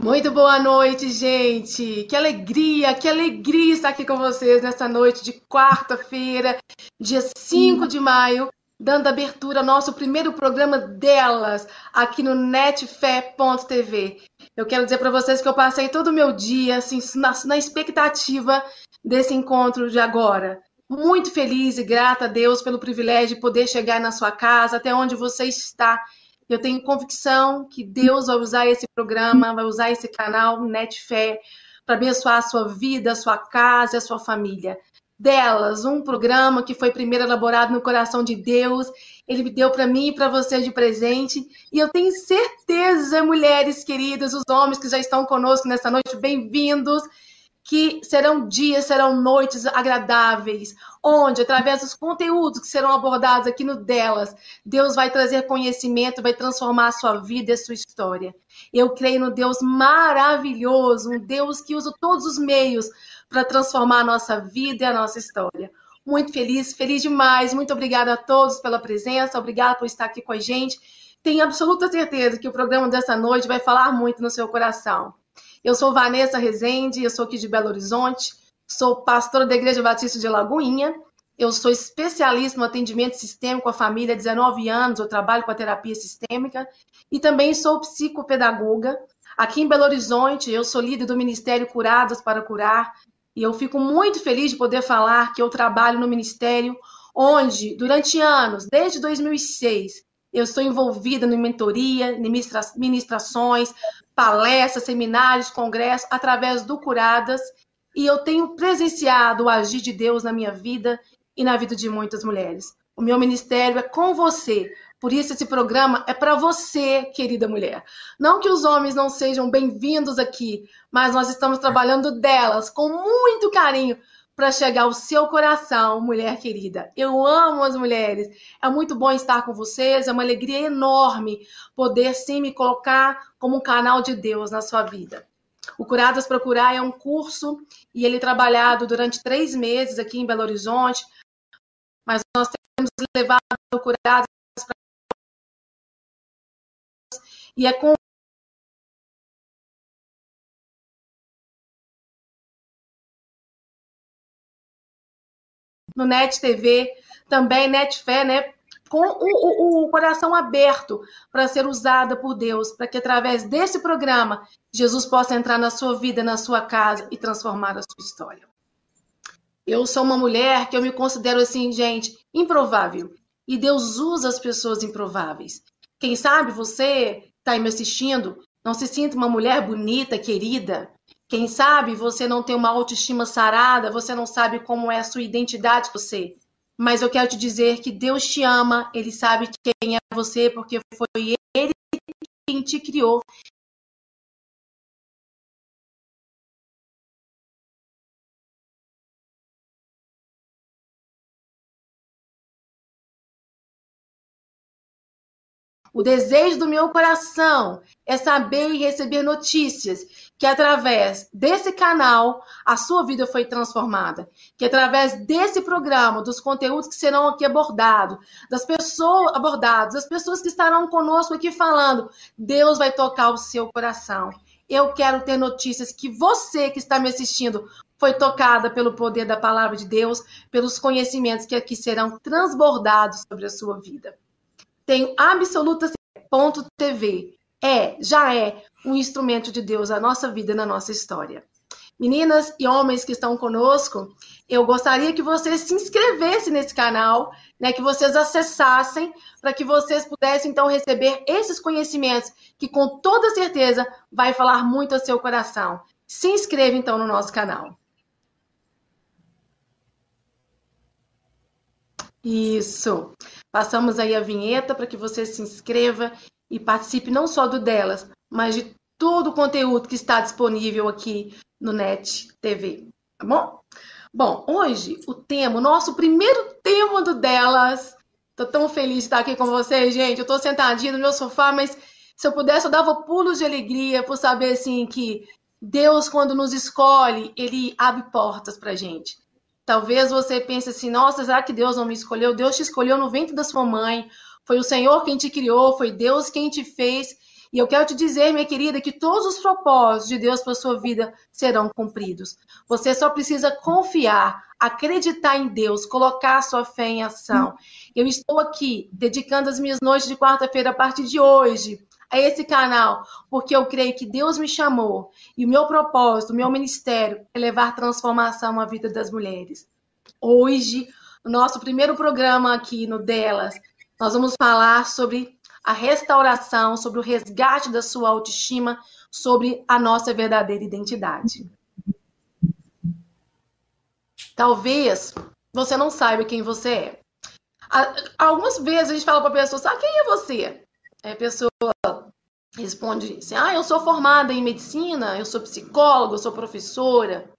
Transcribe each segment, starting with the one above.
Muito boa noite, gente. Que alegria, que alegria estar aqui com vocês nessa noite de quarta-feira, dia 5 de maio, dando abertura ao nosso primeiro programa delas aqui no netfé.tv. Eu quero dizer para vocês que eu passei todo o meu dia assim, na, na expectativa desse encontro de agora. Muito feliz e grata a Deus pelo privilégio de poder chegar na sua casa, até onde você está. Eu tenho convicção que Deus vai usar esse programa, vai usar esse canal Netfé para abençoar a sua vida, a sua casa, a sua família. Delas, um programa que foi primeiro elaborado no coração de Deus ele me deu para mim e para você de presente. E eu tenho certeza, mulheres queridas, os homens que já estão conosco nessa noite, bem-vindos. Que serão dias, serão noites agradáveis, onde, através dos conteúdos que serão abordados aqui no Delas, Deus vai trazer conhecimento, vai transformar a sua vida e a sua história. Eu creio no Deus maravilhoso, um Deus que usa todos os meios para transformar a nossa vida e a nossa história muito feliz, feliz demais. Muito obrigada a todos pela presença, obrigada por estar aqui com a gente. Tenho absoluta certeza que o programa dessa noite vai falar muito no seu coração. Eu sou Vanessa Rezende, eu sou aqui de Belo Horizonte, sou pastora da Igreja Batista de Lagoinha. Eu sou especialista no atendimento sistêmico à família há 19 anos, eu trabalho com a terapia sistêmica e também sou psicopedagoga. Aqui em Belo Horizonte, eu sou líder do Ministério Curadas para Curar, e eu fico muito feliz de poder falar que eu trabalho no ministério onde, durante anos, desde 2006, eu estou envolvida em mentoria, ministra ministrações, palestras, seminários, congressos, através do Curadas, e eu tenho presenciado o agir de Deus na minha vida e na vida de muitas mulheres. O meu ministério é com você, por isso, esse programa é para você, querida mulher. Não que os homens não sejam bem-vindos aqui, mas nós estamos trabalhando delas com muito carinho para chegar ao seu coração, mulher querida. Eu amo as mulheres. É muito bom estar com vocês. É uma alegria enorme poder sim me colocar como um canal de Deus na sua vida. O Curadas Procurar é um curso e ele é trabalhado durante três meses aqui em Belo Horizonte. Mas nós temos levado o Curadas e é com no Net TV, também Netfé, né? Com o, o, o coração aberto para ser usada por Deus, para que através desse programa Jesus possa entrar na sua vida, na sua casa e transformar a sua história. Eu sou uma mulher que eu me considero assim, gente, improvável. E Deus usa as pessoas improváveis. Quem sabe você está me assistindo, não se sinta uma mulher bonita, querida. Quem sabe você não tem uma autoestima sarada, você não sabe como é a sua identidade você. Mas eu quero te dizer que Deus te ama, Ele sabe quem é você, porque foi Ele quem te criou O desejo do meu coração é saber e receber notícias que através desse canal a sua vida foi transformada, que através desse programa, dos conteúdos que serão aqui abordados, das pessoas abordadas, das pessoas que estarão conosco aqui falando, Deus vai tocar o seu coração. Eu quero ter notícias que você que está me assistindo foi tocada pelo poder da palavra de Deus, pelos conhecimentos que aqui serão transbordados sobre a sua vida tenho absoluta TV. É, já é um instrumento de Deus na nossa vida, na nossa história. Meninas e homens que estão conosco, eu gostaria que vocês se inscrevessem nesse canal, né, que vocês acessassem, para que vocês pudessem então receber esses conhecimentos, que com toda certeza vai falar muito ao seu coração. Se inscreva então no nosso canal. Isso. Passamos aí a vinheta para que você se inscreva e participe não só do delas, mas de todo o conteúdo que está disponível aqui no Net TV, tá bom? Bom, hoje o tema, o nosso primeiro tema do delas. Tô tão feliz de estar aqui com vocês, gente. Eu tô sentadinha no meu sofá, mas se eu pudesse eu dava pulos de alegria por saber assim que Deus quando nos escolhe, ele abre portas pra gente. Talvez você pense assim: nossa, será que Deus não me escolheu? Deus te escolheu no ventre da sua mãe. Foi o Senhor quem te criou, foi Deus quem te fez. E eu quero te dizer, minha querida, que todos os propósitos de Deus para sua vida serão cumpridos. Você só precisa confiar, acreditar em Deus, colocar sua fé em ação. Eu estou aqui dedicando as minhas noites de quarta-feira a partir de hoje a esse canal, porque eu creio que Deus me chamou e o meu propósito, o meu ministério é levar transformação à vida das mulheres. Hoje, no nosso primeiro programa aqui no Delas, nós vamos falar sobre a restauração, sobre o resgate da sua autoestima, sobre a nossa verdadeira identidade. Talvez você não saiba quem você é. Algumas vezes a gente fala para a pessoa, sabe quem é você? a pessoa responde assim, ah, eu sou formada em medicina, eu sou psicóloga, eu sou professora.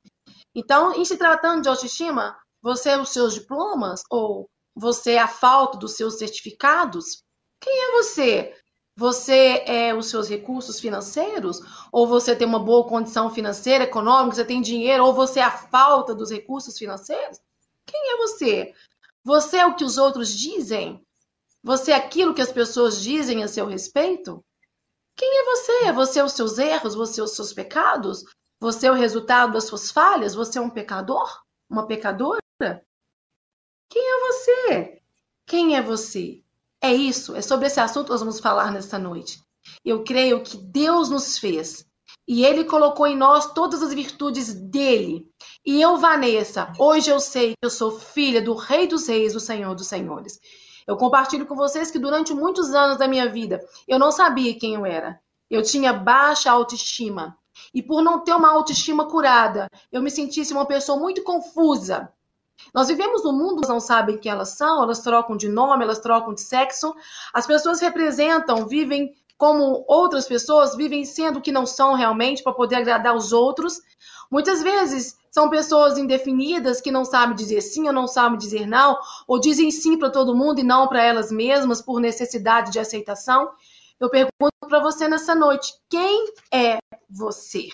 Então, em se tratando de autoestima, você os seus diplomas ou você é a falta dos seus certificados? Quem é você? Você é os seus recursos financeiros? Ou você tem uma boa condição financeira, econômica, você tem dinheiro, ou você é a falta dos recursos financeiros? Quem é você? Você é o que os outros dizem? Você é aquilo que as pessoas dizem a seu respeito? Quem é você? É você os seus erros? Você os seus pecados? Você é o resultado das suas falhas? Você é um pecador? Uma pecadora? Quem é você? Quem é você? É isso, é sobre esse assunto que nós vamos falar nesta noite. Eu creio que Deus nos fez e Ele colocou em nós todas as virtudes dele. E eu, Vanessa, hoje eu sei que eu sou filha do Rei dos Reis, do Senhor dos Senhores. Eu compartilho com vocês que durante muitos anos da minha vida eu não sabia quem eu era. Eu tinha baixa autoestima. E por não ter uma autoestima curada, eu me sentisse uma pessoa muito confusa. Nós vivemos num mundo que não sabem quem elas são, elas trocam de nome, elas trocam de sexo. As pessoas representam, vivem como outras pessoas, vivem sendo o que não são realmente para poder agradar os outros. Muitas vezes são pessoas indefinidas que não sabem dizer sim ou não sabem dizer não, ou dizem sim para todo mundo e não para elas mesmas por necessidade de aceitação. Eu pergunto para você nessa noite: quem é você?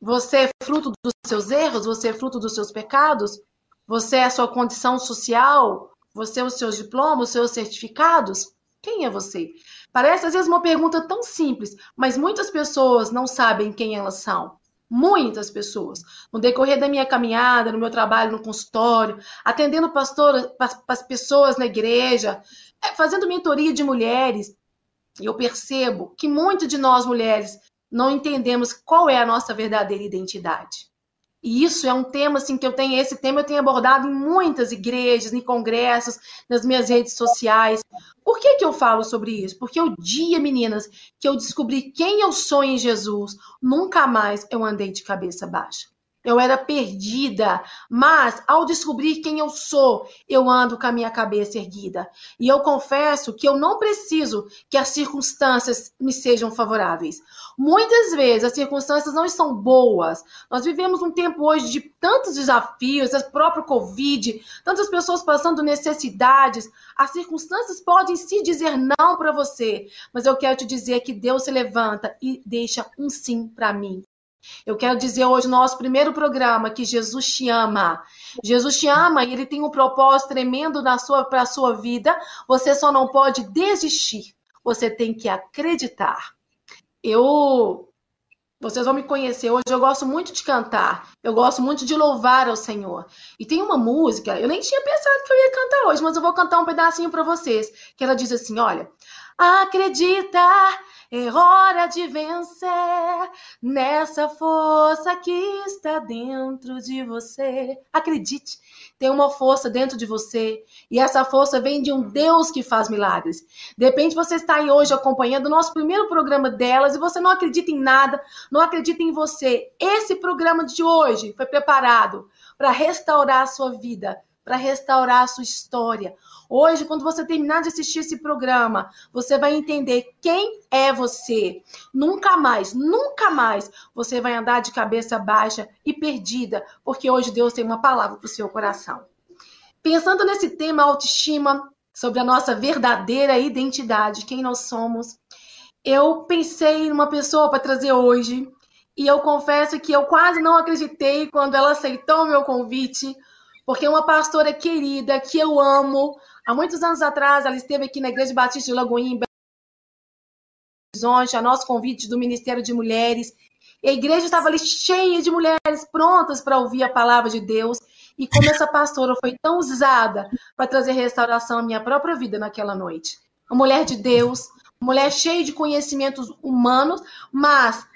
Você é fruto dos seus erros? Você é fruto dos seus pecados? Você é a sua condição social? Você é os seus diplomas, os seus certificados? Quem é você? Parece às vezes uma pergunta tão simples, mas muitas pessoas não sabem quem elas são. Muitas pessoas. No decorrer da minha caminhada, no meu trabalho no consultório, atendendo pastor, as pessoas na igreja, é, fazendo mentoria de mulheres, eu percebo que muitas de nós mulheres não entendemos qual é a nossa verdadeira identidade. E isso é um tema assim que eu tenho, esse tema eu tenho abordado em muitas igrejas, em congressos, nas minhas redes sociais. Por que, que eu falo sobre isso? Porque o dia, meninas, que eu descobri quem eu sou em Jesus, nunca mais eu andei de cabeça baixa. Eu era perdida, mas ao descobrir quem eu sou, eu ando com a minha cabeça erguida. E eu confesso que eu não preciso que as circunstâncias me sejam favoráveis. Muitas vezes as circunstâncias não estão boas. Nós vivemos um tempo hoje de tantos desafios, o próprio Covid, tantas pessoas passando necessidades. As circunstâncias podem se dizer não para você, mas eu quero te dizer que Deus se levanta e deixa um sim para mim. Eu quero dizer hoje no nosso primeiro programa que Jesus te ama. Jesus te ama e ele tem um propósito tremendo para a sua vida. Você só não pode desistir. Você tem que acreditar. Eu vocês vão me conhecer hoje. Eu gosto muito de cantar. Eu gosto muito de louvar ao Senhor. E tem uma música, eu nem tinha pensado que eu ia cantar hoje, mas eu vou cantar um pedacinho para vocês. Que ela diz assim: olha, acredita é hora de vencer nessa força que está dentro de você. Acredite, tem uma força dentro de você e essa força vem de um Deus que faz milagres. De repente você está aí hoje acompanhando o nosso primeiro programa delas e você não acredita em nada, não acredita em você. Esse programa de hoje foi preparado para restaurar a sua vida, para restaurar a sua história. Hoje, quando você terminar de assistir esse programa, você vai entender quem é você. Nunca mais, nunca mais você vai andar de cabeça baixa e perdida, porque hoje Deus tem uma palavra para o seu coração. Pensando nesse tema autoestima, sobre a nossa verdadeira identidade, quem nós somos, eu pensei numa pessoa para trazer hoje e eu confesso que eu quase não acreditei quando ela aceitou o meu convite, porque uma pastora querida que eu amo, Há muitos anos atrás, ela esteve aqui na Igreja Batista de Lagoinha, Horizonte, a nosso convite do Ministério de Mulheres. E a igreja estava ali cheia de mulheres prontas para ouvir a palavra de Deus. E como essa pastora foi tão usada para trazer restauração à minha própria vida naquela noite. Uma mulher de Deus, uma mulher cheia de conhecimentos humanos, mas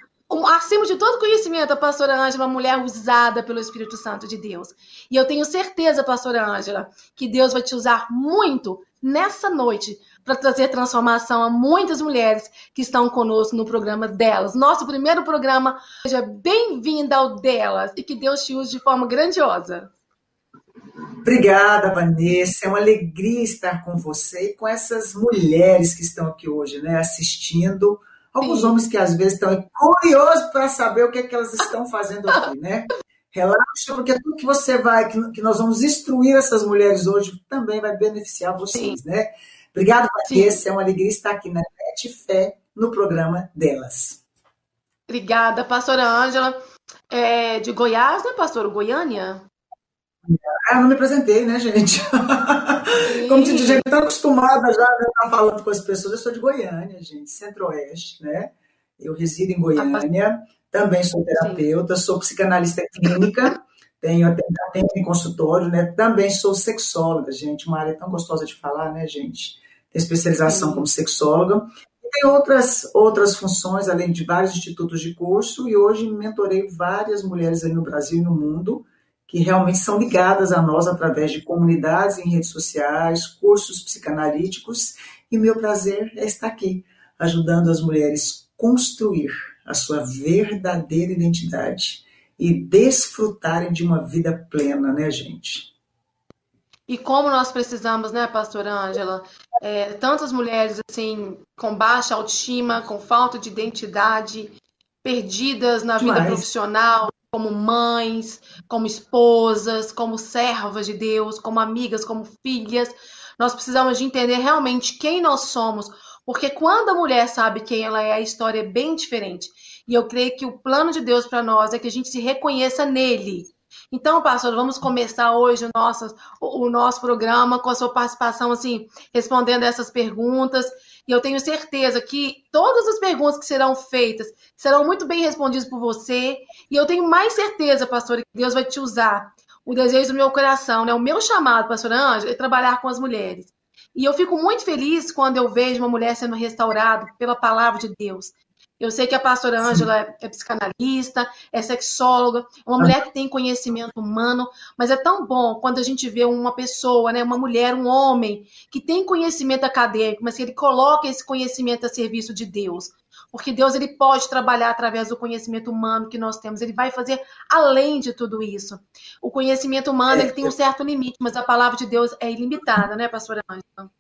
acima de todo conhecimento, a pastora Ângela é uma mulher usada pelo Espírito Santo de Deus. E eu tenho certeza, pastora Ângela, que Deus vai te usar muito nessa noite para trazer transformação a muitas mulheres que estão conosco no programa delas. Nosso primeiro programa, seja bem-vinda ao delas e que Deus te use de forma grandiosa. Obrigada, Vanessa. É uma alegria estar com você e com essas mulheres que estão aqui hoje, né, assistindo. Alguns Sim. homens que às vezes estão curiosos para saber o que, é que elas estão fazendo aqui, né? Relaxa, porque tudo que você vai, que, nós vamos instruir essas mulheres hoje, também vai beneficiar vocês, Sim. né? Obrigada, Vanessa. É uma alegria estar aqui na Net Fé, no programa delas. Obrigada, pastora Ângela. É de Goiás, né, pastor? Goiânia? Ah, não me apresentei, né, gente? Como se diz, gente está acostumada já a estar falando com as pessoas. Eu sou de Goiânia, gente, centro-oeste, né? Eu resido em Goiânia, também sou terapeuta, sou psicanalista clínica, tenho atendimento em consultório, né? Também sou sexóloga, gente, uma área tão gostosa de falar, né, gente? Tenho especialização Sim. como sexóloga. E tem outras, outras funções, além de vários institutos de curso, e hoje mentorei várias mulheres aí no Brasil e no mundo, que realmente são ligadas a nós através de comunidades em redes sociais, cursos psicanalíticos, e meu prazer é estar aqui, ajudando as mulheres construir a sua verdadeira identidade e desfrutarem de uma vida plena, né, gente? E como nós precisamos, né, pastora Ângela? É, tantas mulheres, assim, com baixa autoestima, com falta de identidade, perdidas na Demais. vida profissional, como mães, como esposas, como servas de Deus, como amigas, como filhas. Nós precisamos de entender realmente quem nós somos, porque quando a mulher sabe quem ela é, a história é bem diferente. E eu creio que o plano de Deus para nós é que a gente se reconheça nele. Então, pastor, vamos começar hoje o nosso, o nosso programa com a sua participação, assim, respondendo essas perguntas. E eu tenho certeza que todas as perguntas que serão feitas serão muito bem respondidas por você. E eu tenho mais certeza, pastor, que Deus vai te usar. O desejo do meu coração, né? O meu chamado, pastor Ângela, é trabalhar com as mulheres. E eu fico muito feliz quando eu vejo uma mulher sendo restaurada pela palavra de Deus. Eu sei que a pastora Ângela é, é psicanalista, é sexóloga, é uma ah. mulher que tem conhecimento humano, mas é tão bom quando a gente vê uma pessoa, né, uma mulher, um homem, que tem conhecimento acadêmico, mas que ele coloca esse conhecimento a serviço de Deus. Porque Deus ele pode trabalhar através do conhecimento humano que nós temos, ele vai fazer além de tudo isso. O conhecimento humano ele tem um certo limite, mas a palavra de Deus é ilimitada, né, pastora Ângela?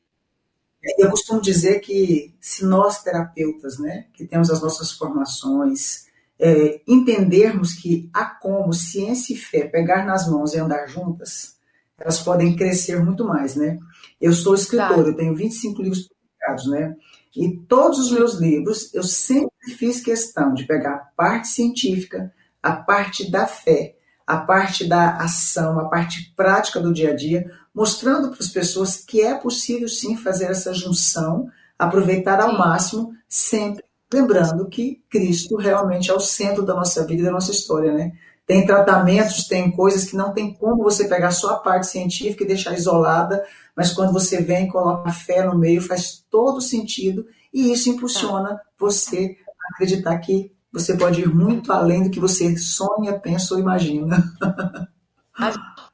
Eu costumo dizer que se nós terapeutas, né, que temos as nossas formações, é, entendermos que há como ciência e fé pegar nas mãos e andar juntas, elas podem crescer muito mais, né? Eu sou escritor, tá. eu tenho 25 livros publicados, né? E todos os meus livros, eu sempre fiz questão de pegar a parte científica, a parte da fé, a parte da ação, a parte prática do dia a dia, mostrando para as pessoas que é possível sim fazer essa junção, aproveitar ao máximo, sempre lembrando que Cristo realmente é o centro da nossa vida e da nossa história, né? Tem tratamentos, tem coisas que não tem como você pegar só a parte científica e deixar isolada, mas quando você vem e coloca a fé no meio, faz todo sentido e isso impulsiona você a acreditar que você pode ir muito além do que você sonha, pensa ou imagina.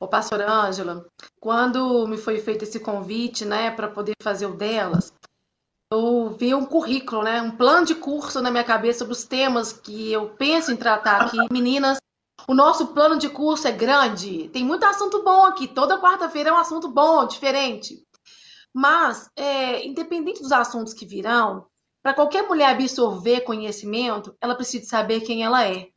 Ô, pastora Ângela, quando me foi feito esse convite, né, para poder fazer o delas, eu vi um currículo, né, um plano de curso na minha cabeça sobre os temas que eu penso em tratar aqui. Meninas, o nosso plano de curso é grande, tem muito assunto bom aqui. Toda quarta-feira é um assunto bom, diferente. Mas, é, independente dos assuntos que virão, para qualquer mulher absorver conhecimento, ela precisa saber quem ela é.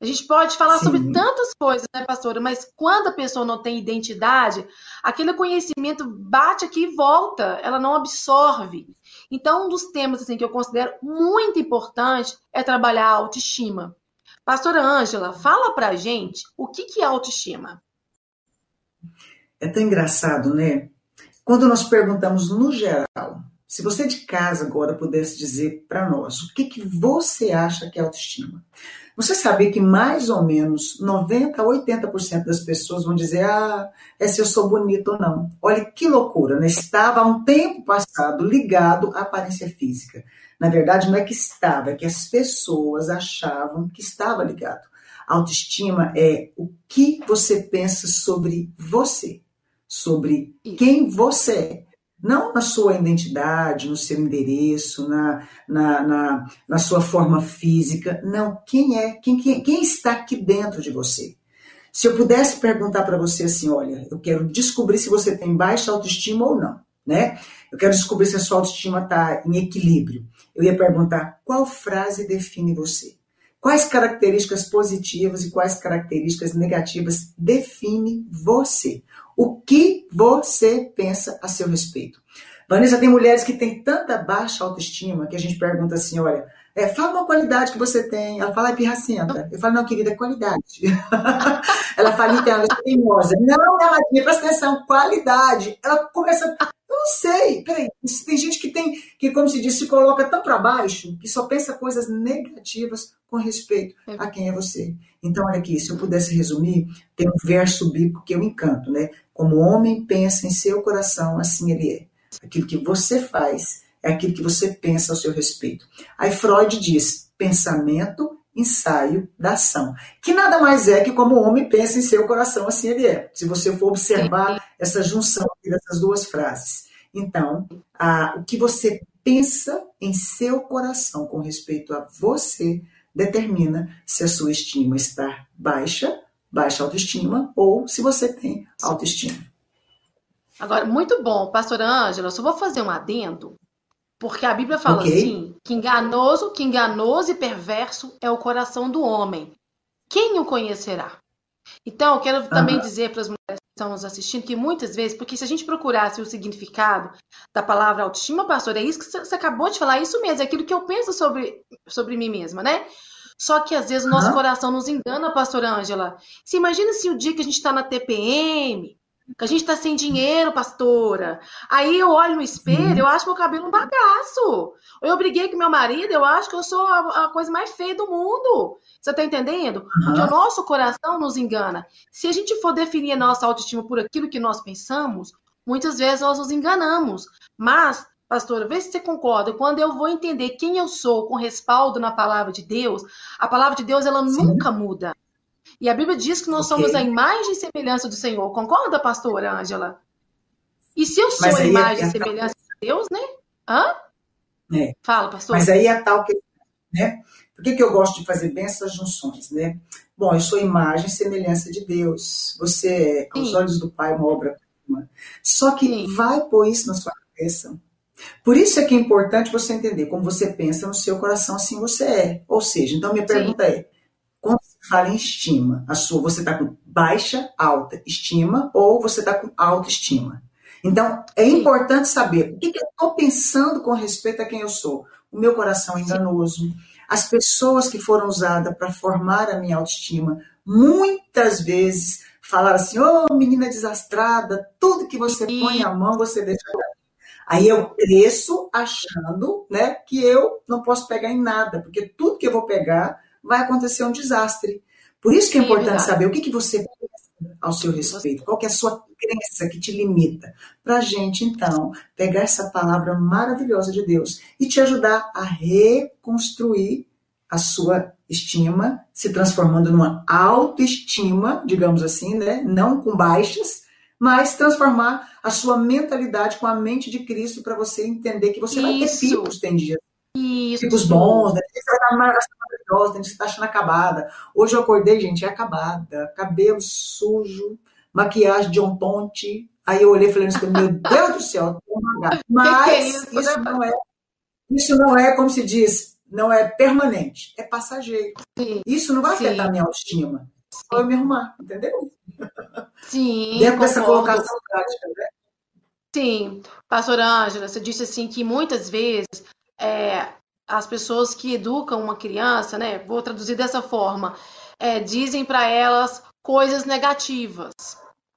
A gente pode falar Sim. sobre tantas coisas, né, pastora? Mas quando a pessoa não tem identidade, aquele conhecimento bate aqui e volta, ela não absorve. Então, um dos temas assim, que eu considero muito importante é trabalhar a autoestima. Pastora Ângela, fala pra gente o que, que é autoestima. É tão engraçado, né? Quando nós perguntamos no geral se você de casa agora pudesse dizer para nós o que, que você acha que é autoestima. Você sabia que mais ou menos 90 a 80% das pessoas vão dizer: ah, é se eu sou bonito ou não. Olha que loucura, né? Estava há um tempo passado ligado à aparência física. Na verdade, não é que estava, é que as pessoas achavam que estava ligado. Autoestima é o que você pensa sobre você, sobre quem você é não na sua identidade, no seu endereço, na, na, na, na sua forma física. Não, quem é? Quem, quem, quem está aqui dentro de você? Se eu pudesse perguntar para você assim, olha, eu quero descobrir se você tem baixa autoestima ou não, né? Eu quero descobrir se a sua autoestima está em equilíbrio. Eu ia perguntar qual frase define você? Quais características positivas e quais características negativas define você? O que você pensa a seu respeito? Vanessa, tem mulheres que têm tanta baixa autoestima que a gente pergunta assim: olha, é, fala uma qualidade que você tem. Ela fala, é pirracenta. Eu falo, não, querida, é qualidade. ela fala, então, ela é teimosa. Não, ela presta atenção, qualidade. Ela começa, eu não sei, peraí, tem gente que tem, que como se diz, se coloca tão para baixo, que só pensa coisas negativas com respeito é. a quem é você. Então, olha aqui, se eu pudesse resumir, tem um verso bíblico que eu encanto, né? Como o homem pensa em seu coração, assim ele é. Aquilo que você faz é aquilo que você pensa ao seu respeito. Aí Freud diz: pensamento, ensaio da ação. Que nada mais é que como o homem pensa em seu coração, assim ele é. Se você for observar essa junção dessas duas frases. Então, a, o que você pensa em seu coração com respeito a você determina se a sua estima está baixa, baixa autoestima, ou se você tem autoestima. Agora, muito bom, pastora Ângela, só vou fazer um adendo, porque a Bíblia fala okay. assim, que enganoso, que enganoso e perverso é o coração do homem. Quem o conhecerá? Então, eu quero também dizer para as mulheres que estão nos assistindo que muitas vezes, porque se a gente procurasse o significado da palavra autoestima, pastor, é isso que você acabou de falar, é isso mesmo, é aquilo que eu penso sobre, sobre mim mesma, né? Só que às vezes o nosso uhum. coração nos engana, pastor Ângela. Se imagina se o dia que a gente está na TPM, que a gente está sem dinheiro, pastora. Aí eu olho no espelho, eu acho meu cabelo um bagaço. Eu briguei com meu marido, eu acho que eu sou a, a coisa mais feia do mundo. Você está entendendo? Uhum. Porque o nosso coração nos engana. Se a gente for definir a nossa autoestima por aquilo que nós pensamos, muitas vezes nós nos enganamos. Mas, pastora, vê se você concorda. Quando eu vou entender quem eu sou com respaldo na palavra de Deus, a palavra de Deus ela Sim. nunca muda. E a Bíblia diz que nós okay. somos a imagem e semelhança do Senhor. Concorda, pastora Ângela? E se eu sou a imagem e semelhança de Deus, né? Hã? É. Fala, pastor. Mas aí é tal que, né? Por que, que eu gosto de fazer bem essas junções, né? Bom, eu sou imagem e semelhança de Deus. Você é, aos olhos do Pai, uma obra-prima. Só que Sim. vai pôr isso na sua cabeça. Por isso é que é importante você entender como você pensa no seu coração, assim você é. Ou seja, então minha pergunta Sim. é: fala em estima, a sua, você está com baixa, alta estima ou você está com autoestima? Então, é importante saber o que, que eu estou pensando com respeito a quem eu sou. O meu coração é enganoso. As pessoas que foram usadas para formar a minha autoestima, muitas vezes falaram assim: ô oh, menina desastrada, tudo que você põe a mão, você deixa. Aí eu cresço achando né, que eu não posso pegar em nada, porque tudo que eu vou pegar vai acontecer um desastre. Por isso que é importante saber o que, que você pensa ao seu respeito, qual é a sua crença que te limita, para a gente, então, pegar essa palavra maravilhosa de Deus e te ajudar a reconstruir a sua estima, se transformando numa autoestima, digamos assim, né? não com baixas, mas transformar a sua mentalidade com a mente de Cristo para você entender que você Isso. vai ter picos, tem dias. Isso. Picos bons, né? Você tá maravilhosa, tem que estar achando acabada. Hoje eu acordei, gente, é acabada. Cabelo sujo, maquiagem de um ponte. Aí eu olhei e falei, meu Deus do céu, mas que que é isso, isso não é, isso não é, como se diz, não é permanente, é passageiro. Sim. Isso não vai Sim. afetar a minha autoestima. Só eu me arrumar, entendeu? Sim. Dentro dessa colocação prática, né? Sim. Pastora Ângela, você disse assim que muitas vezes é, as pessoas que educam uma criança, né? Vou traduzir dessa forma, é, dizem para elas coisas negativas,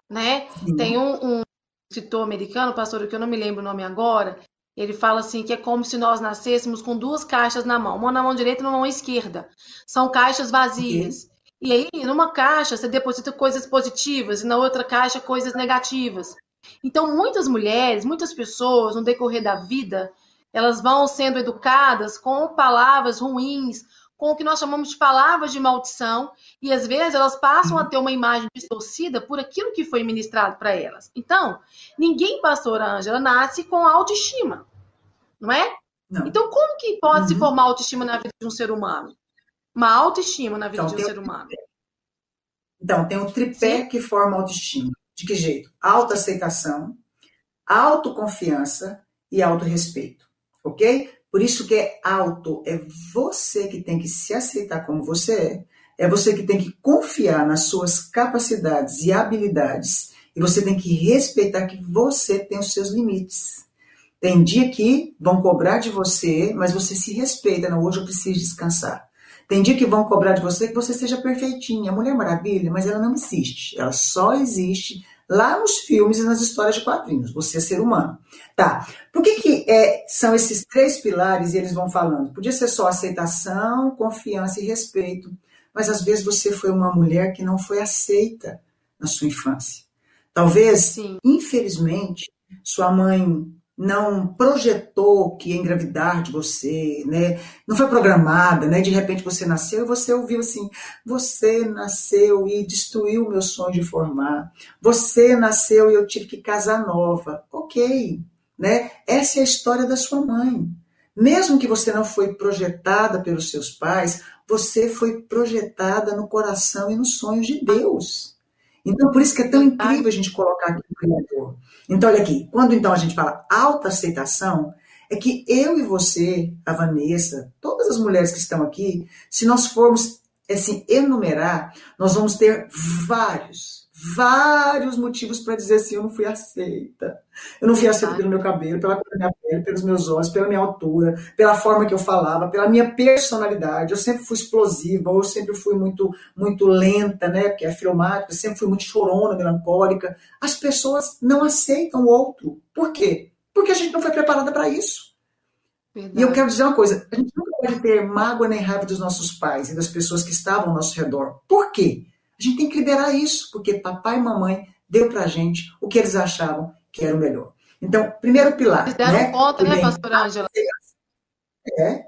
né? Sim. Tem um, um escritor americano, pastor, que eu não me lembro o nome agora, Ele fala assim que é como se nós nascêssemos com duas caixas na mão, uma na mão direita e uma na mão esquerda. São caixas vazias. E aí, numa caixa, você deposita coisas positivas e na outra caixa coisas negativas. Então, muitas mulheres, muitas pessoas, no decorrer da vida, elas vão sendo educadas com palavras ruins, com o que nós chamamos de palavras de maldição, e às vezes elas passam a ter uma imagem distorcida por aquilo que foi ministrado para elas. Então, ninguém, pastora Ângela, nasce com autoestima, não é? Não. Então, como que pode uhum. se formar autoestima na vida de um ser humano? Uma autoestima na vida então, de um ser humano. Então, tem um tripé Sim. que forma autoestima. De que jeito? Autoaceitação, autoconfiança e autorrespeito ok? Por isso que é auto, é você que tem que se aceitar como você é, é você que tem que confiar nas suas capacidades e habilidades, e você tem que respeitar que você tem os seus limites. Tem dia que vão cobrar de você, mas você se respeita. Não, hoje eu preciso descansar. Tem dia que vão cobrar de você que você seja perfeitinha. Mulher Maravilha, mas ela não existe. Ela só existe lá nos filmes e nas histórias de quadrinhos. Você é ser humano. Tá. Por que, que é, são esses três pilares e eles vão falando? Podia ser só aceitação, confiança e respeito. Mas às vezes você foi uma mulher que não foi aceita na sua infância. Talvez, Sim. infelizmente, sua mãe não projetou que ia engravidar de você, né? Não foi programada, né? De repente você nasceu e você ouviu assim: você nasceu e destruiu o meu sonho de formar. Você nasceu e eu tive que casar nova. Ok, né? Essa é a história da sua mãe. Mesmo que você não foi projetada pelos seus pais, você foi projetada no coração e nos sonhos de Deus. Então, por isso que é tão incrível a gente colocar aqui o Criador. Então, olha aqui, quando então a gente fala autoaceitação, é que eu e você, a Vanessa, todas as mulheres que estão aqui, se nós formos assim, enumerar, nós vamos ter vários, vários motivos para dizer assim: eu não fui aceita. Eu não fui aceita pelo meu cabelo, pela cor da minha pele, pelos meus olhos, pela minha altura, pela forma que eu falava, pela minha personalidade. Eu sempre fui explosiva, eu sempre fui muito, muito lenta, né? Porque é filmática, eu sempre fui muito chorona, melancólica. As pessoas não aceitam o outro. Por quê? Porque a gente não foi preparada para isso. Verdade. E eu quero dizer uma coisa: a gente nunca pode ter mágoa nem raiva dos nossos pais e das pessoas que estavam ao nosso redor. Por quê? A gente tem que liberar isso, porque papai e mamãe deu pra gente o que eles achavam que era o melhor. Então, primeiro pilar. Eles deram né? conta, né, pastora Ângela? É.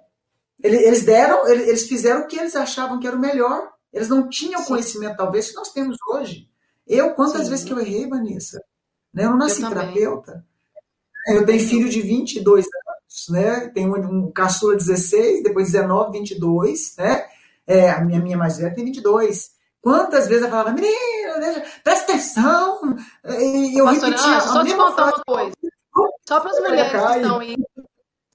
Eles deram, eles fizeram o que eles achavam que era o melhor. Eles não tinham Sim. conhecimento, talvez, que nós temos hoje. Eu, quantas Sim. vezes que eu errei, Vanessa? Né? Eu não nasci eu terapeuta. Eu tenho filho de 22 anos, né? Tenho um, um caçula 16, depois 19, 22, né? É, a minha, minha mais velha tem 22. Quantas vezes eu falava, menina, deixa, presta atenção. E eu Pastor, repetia. só te contar uma coisa. Só para as mulheres que estão aí.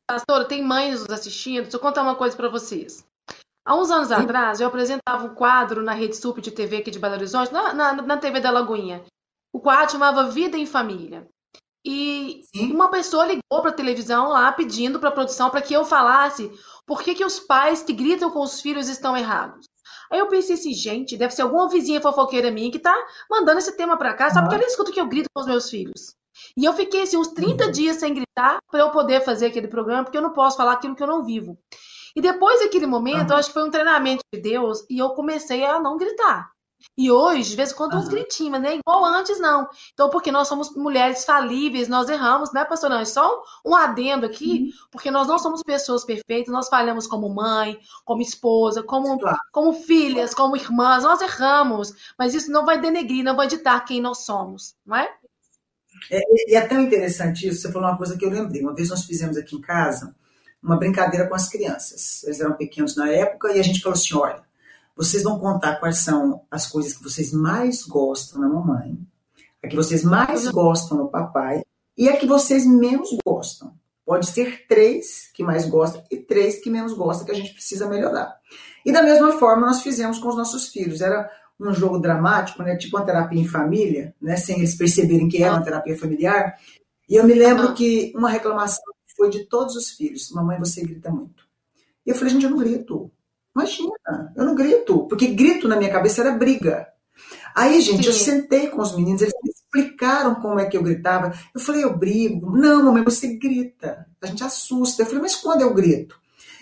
Pastor, tem mães nos assistindo. Deixa eu contar uma coisa para vocês. Há uns anos Sim. atrás, eu apresentava um quadro na Rede Sup de TV aqui de Belo Horizonte, na, na, na TV da Lagoinha. O quadro chamava Vida em Família. E Sim. uma pessoa ligou para a televisão lá pedindo para a produção para que eu falasse por que, que os pais que gritam com os filhos estão errados. Aí eu pensei assim, gente, deve ser alguma vizinha fofoqueira minha que tá mandando esse tema pra cá, sabe? Porque ela escuta que eu grito com os meus filhos. E eu fiquei assim, uns 30 uhum. dias sem gritar para eu poder fazer aquele programa, porque eu não posso falar aquilo que eu não vivo. E depois daquele momento, uhum. eu acho que foi um treinamento de Deus e eu comecei a não gritar. E hoje, de vez em quando, uhum. uns gritinhos, mas não é igual antes, não. Então, porque nós somos mulheres falíveis, nós erramos, né, pastor? Não, é só um adendo aqui, uhum. porque nós não somos pessoas perfeitas, nós falhamos como mãe, como esposa, como, claro. como filhas, como irmãs, nós erramos. Mas isso não vai denegrir, não vai ditar quem nós somos, não é? É, e é tão interessante isso, você falou uma coisa que eu lembrei. Uma vez nós fizemos aqui em casa uma brincadeira com as crianças. Eles eram pequenos na época e a gente falou assim: olha, vocês vão contar quais são as coisas que vocês mais gostam na mamãe, a que vocês mais gostam no papai e a que vocês menos gostam. Pode ser três que mais gostam e três que menos gostam, que a gente precisa melhorar. E da mesma forma nós fizemos com os nossos filhos. Era um jogo dramático, né? tipo uma terapia em família, né? sem eles perceberem que era uma terapia familiar. E eu me lembro que uma reclamação foi de todos os filhos: Mamãe, você grita muito. E eu falei: Gente, eu não grito. Imagina, eu não grito, porque grito na minha cabeça era briga. Aí, gente, Sim. eu sentei com os meninos, eles explicaram como é que eu gritava. Eu falei, eu brigo. Não, mamãe, você grita. A gente assusta. Eu falei, mas quando eu grito?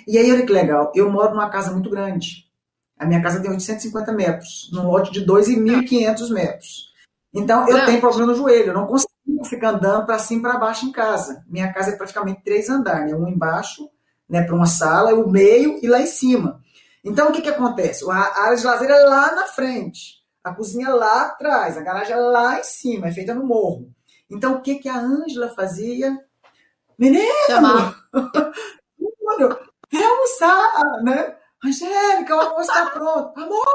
E aí, olha que legal, eu moro numa casa muito grande. A minha casa tem 850 metros, num lote de 2.500 metros. Então, eu tenho problema no joelho, eu não consigo ficar andando para cima e para baixo em casa. Minha casa é praticamente três andares, né? um embaixo, né, para uma sala, o meio e lá em cima. Então, o que, que acontece? A área de lazer é lá na frente, a cozinha é lá atrás, a garagem é lá em cima, é feita no morro. Então, o que, que a Ângela fazia? Menino! Quer almoçar, né? Angélica, o almoço está pronto. Amor!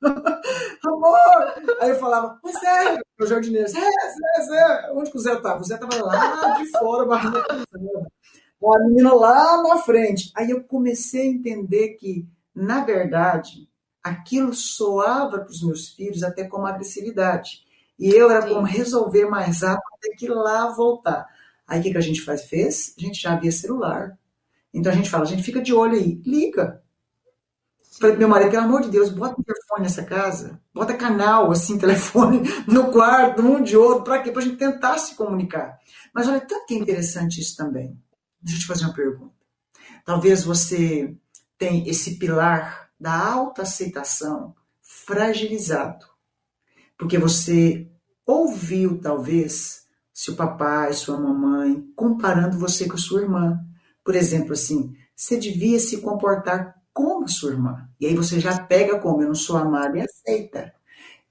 Amor! Aí eu falava, mas é, o jardineiro, Zé, Zé, Zé. Onde que o Zé estava? O Zé estava lá de fora, barriga A menina lá na frente. Aí eu comecei a entender que, na verdade, aquilo soava para os meus filhos até como agressividade. E eu era Sim. como resolver mais rápido até que lá voltar. Aí o que, que a gente faz, fez? A gente já havia celular. Então a gente fala, a gente fica de olho aí, liga. Falei pro meu marido, pelo amor de Deus, bota um telefone nessa casa, bota canal, assim, telefone no quarto, um de outro, para quê? Para a gente tentar se comunicar. Mas olha, tanto que é interessante isso também. Deixa eu te fazer uma pergunta. Talvez você tenha esse pilar da autoaceitação fragilizado, porque você ouviu, talvez, seu papai, sua mamãe, comparando você com sua irmã. Por exemplo, assim, você devia se comportar como sua irmã. E aí você já pega como eu não sou amada e aceita.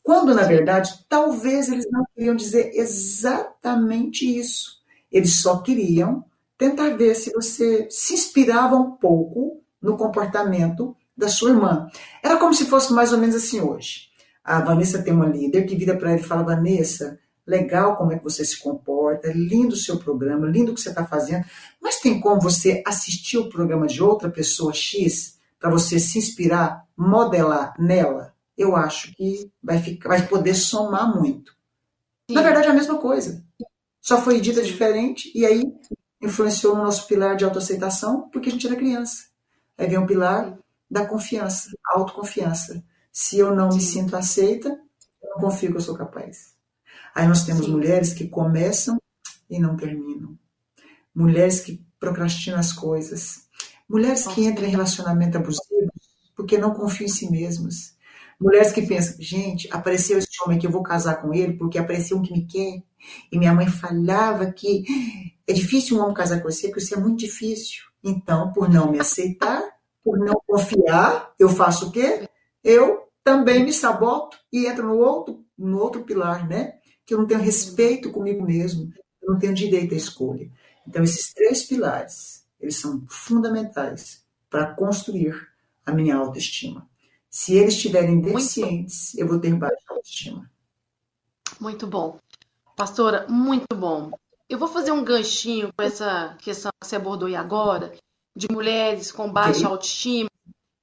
Quando, na verdade, talvez eles não queriam dizer exatamente isso. Eles só queriam tentar ver se você se inspirava um pouco no comportamento da sua irmã. Era como se fosse mais ou menos assim hoje. A Vanessa tem uma líder que vira para ela e fala: Vanessa, legal como é que você se comporta, lindo o seu programa, lindo o que você está fazendo, mas tem como você assistir o programa de outra pessoa X para você se inspirar, modelar nela? Eu acho que vai, ficar, vai poder somar muito. Sim. Na verdade, é a mesma coisa. Só foi dita diferente e aí influenciou no nosso pilar de autoaceitação porque a gente era criança. Aí vem um pilar da confiança, autoconfiança. Se eu não me sinto aceita, eu não confio que eu sou capaz. Aí nós temos mulheres que começam e não terminam. Mulheres que procrastinam as coisas. Mulheres que entram em relacionamento abusivo porque não confiam em si mesmas. Mulheres que pensam, gente, apareceu esse homem que eu vou casar com ele porque apareceu um que me quer. E minha mãe falava que é difícil um homem casar com você porque isso é muito difícil. Então, por não me aceitar, por não confiar, eu faço o quê? Eu também me saboto e entro no outro, no outro pilar, né? que eu não tenho respeito comigo mesmo, eu não tenho direito à escolha. Então, esses três pilares, eles são fundamentais para construir a minha autoestima. Se eles estiverem deficientes, eu vou ter baixa autoestima. Muito bom. Pastora, muito bom. Eu vou fazer um ganchinho com essa questão que você abordou aí agora, de mulheres com baixa autoestima,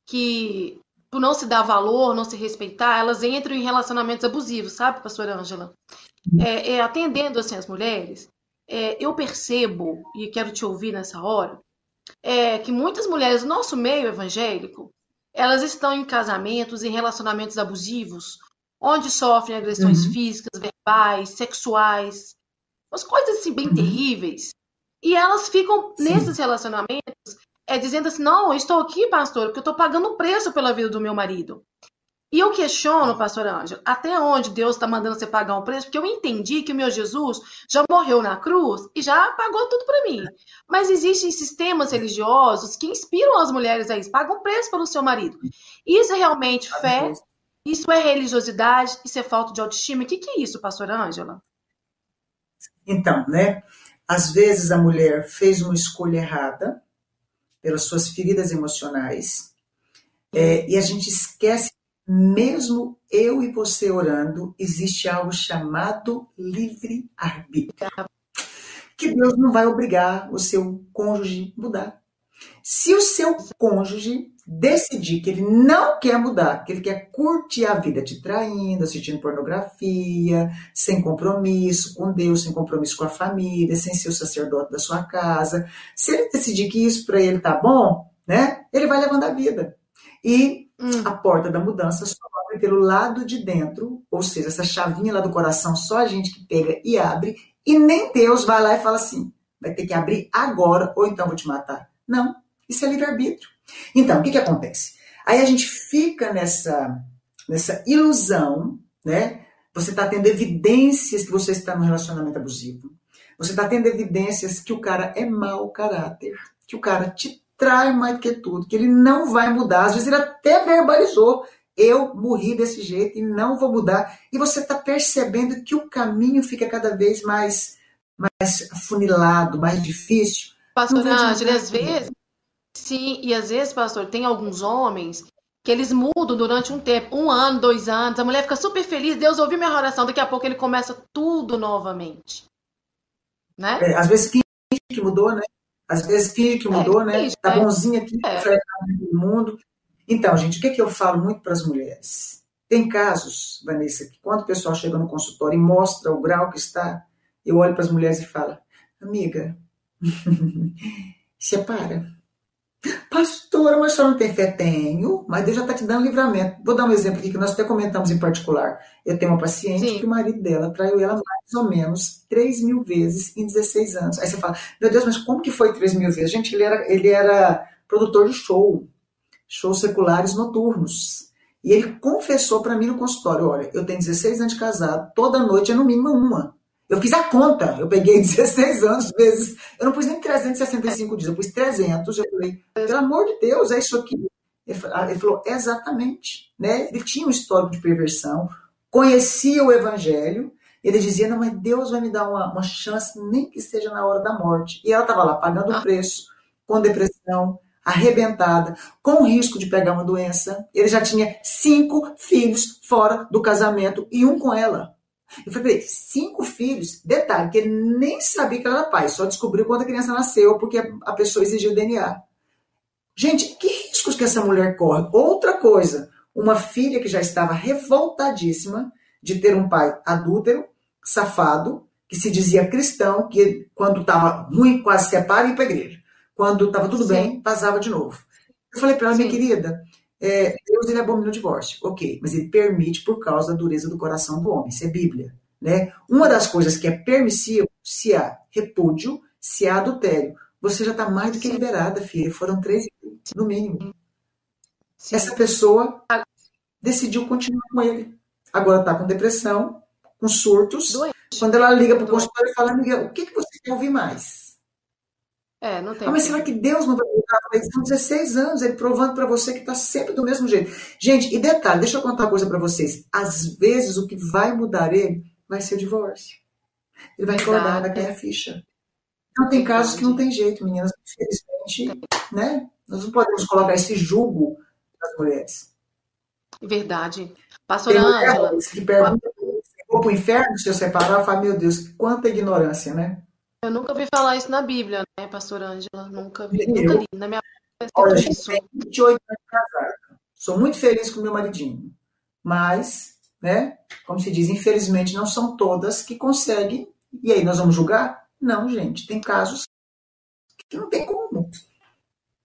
que por não se dar valor, não se respeitar, elas entram em relacionamentos abusivos, sabe, pastora Ângela? é, é, atendendo assim, as mulheres, é, eu percebo, e quero te ouvir nessa hora, é, que muitas mulheres do nosso meio evangélico, elas estão em casamentos, em relacionamentos abusivos, onde sofrem agressões uhum. físicas, verbais, sexuais, umas coisas assim bem uhum. terríveis. E elas ficam Sim. nesses relacionamentos é, dizendo assim: não, eu estou aqui, pastor, porque eu estou pagando um preço pela vida do meu marido. E eu questiono, pastor Ângelo, até onde Deus está mandando você pagar um preço, porque eu entendi que o meu Jesus já morreu na cruz e já pagou tudo para mim. Mas existem sistemas religiosos que inspiram as mulheres a isso, pagam preço pelo seu marido. Isso é realmente fé? Isso é religiosidade? Isso é falta de autoestima? O que, que é isso, pastor Ângela? Então, né? Às vezes a mulher fez uma escolha errada pelas suas feridas emocionais, é, e a gente esquece mesmo eu e você orando, existe algo chamado livre-arbítrio. Que Deus não vai obrigar o seu cônjuge a mudar. Se o seu cônjuge decidir que ele não quer mudar, que ele quer curtir a vida te traindo, assistindo pornografia, sem compromisso com Deus, sem compromisso com a família, sem ser o sacerdote da sua casa, se ele decidir que isso para ele tá bom, né? Ele vai levando a vida. E hum. a porta da mudança só abre pelo lado de dentro, ou seja, essa chavinha lá do coração só a gente que pega e abre, e nem Deus vai lá e fala assim, vai ter que abrir agora ou então vou te matar. Não, isso é livre-arbítrio. Então, o que, que acontece? Aí a gente fica nessa, nessa ilusão, né? Você está tendo evidências que você está num relacionamento abusivo. Você está tendo evidências que o cara é mau caráter, que o cara te trai mais do que tudo, que ele não vai mudar. Às vezes ele até verbalizou: eu morri desse jeito e não vou mudar. E você está percebendo que o caminho fica cada vez mais, mais afunilado, mais difícil. Pastor Ângela, às vezes, sim, e às vezes, pastor, tem alguns homens que eles mudam durante um tempo, um ano, dois anos, a mulher fica super feliz, Deus ouviu minha oração, daqui a pouco ele começa tudo novamente. Né? É, às vezes finge que mudou, né? Às vezes finge que é, mudou, é, né? Finge, tá bonzinho aqui, é. no mundo. Então, gente, o que, é que eu falo muito para as mulheres? Tem casos, Vanessa, que quando o pessoal chega no consultório e mostra o grau que está, eu olho para as mulheres e falo, amiga, separa. Pastora, mas só não tem fé? Tenho, mas Deus já está te dando livramento. Vou dar um exemplo aqui que nós até comentamos em particular. Eu tenho uma paciente Sim. que o marido dela traiu ela mais ou menos 3 mil vezes em 16 anos. Aí você fala, meu Deus, mas como que foi 3 mil vezes? Gente, ele era, ele era produtor de show, shows seculares noturnos. E ele confessou para mim no consultório: olha, eu tenho 16 anos de casado, toda noite é no mínimo uma. Eu fiz a conta, eu peguei 16 anos vezes, eu não pus nem 365 dias, eu pus 300, eu falei, pelo amor de Deus, é isso aqui. Ele falou, exatamente, né? Ele tinha um histórico de perversão, conhecia o evangelho, ele dizia, não, mas Deus vai me dar uma, uma chance, nem que seja na hora da morte. E ela estava lá pagando o ah. preço, com depressão, arrebentada, com risco de pegar uma doença. Ele já tinha cinco filhos fora do casamento e um com ela. Eu falei, cinco filhos. Detalhe, que ele nem sabia que ela era pai, só descobriu quando a criança nasceu, porque a pessoa exigiu o DNA. Gente, que riscos que essa mulher corre? Outra coisa, uma filha que já estava revoltadíssima de ter um pai adúltero, safado, que se dizia cristão, que quando estava ruim, quase separa e ia para a igreja. Quando estava tudo Sim. bem, vazava de novo. Eu falei para ela, minha querida, é, Deus ele abomina o divórcio, ok, mas ele permite por causa da dureza do coração do homem, isso é Bíblia. Né? Uma das coisas que é permissível, se há repúdio, se há adultério, você já está mais do que liberada, filha. Foram três, no mínimo. Sim. Essa pessoa decidiu continuar com ele. Agora está com depressão, com surtos. Doente. Quando ela liga para o consultório e fala, amiga, o que, que você quer ouvir mais? É, não tem. Ah, mas será que Deus não vai mudar? São 16 anos, ele provando para você que está sempre do mesmo jeito. Gente, e detalhe, deixa eu contar uma coisa para vocês. Às vezes o que vai mudar ele vai ser o divórcio. Ele vai recordar, vai cair a ficha. Então tem casos que não tem jeito, meninas. Infelizmente, né? Nós não podemos colocar esse julgo nas mulheres. Verdade. Pastora Ângela. Que pergunta, vou para o inferno se eu separar, fala, meu Deus, quanta ignorância, né? Eu nunca vi falar isso na Bíblia, né, pastor Ângela? Nunca vi, eu, nunca li. Na minha Olha, isso. tenho 28 anos de casada. Sou muito feliz com meu maridinho. Mas, né, como se diz, infelizmente não são todas que conseguem. E aí, nós vamos julgar? Não, gente. Tem casos que não tem como.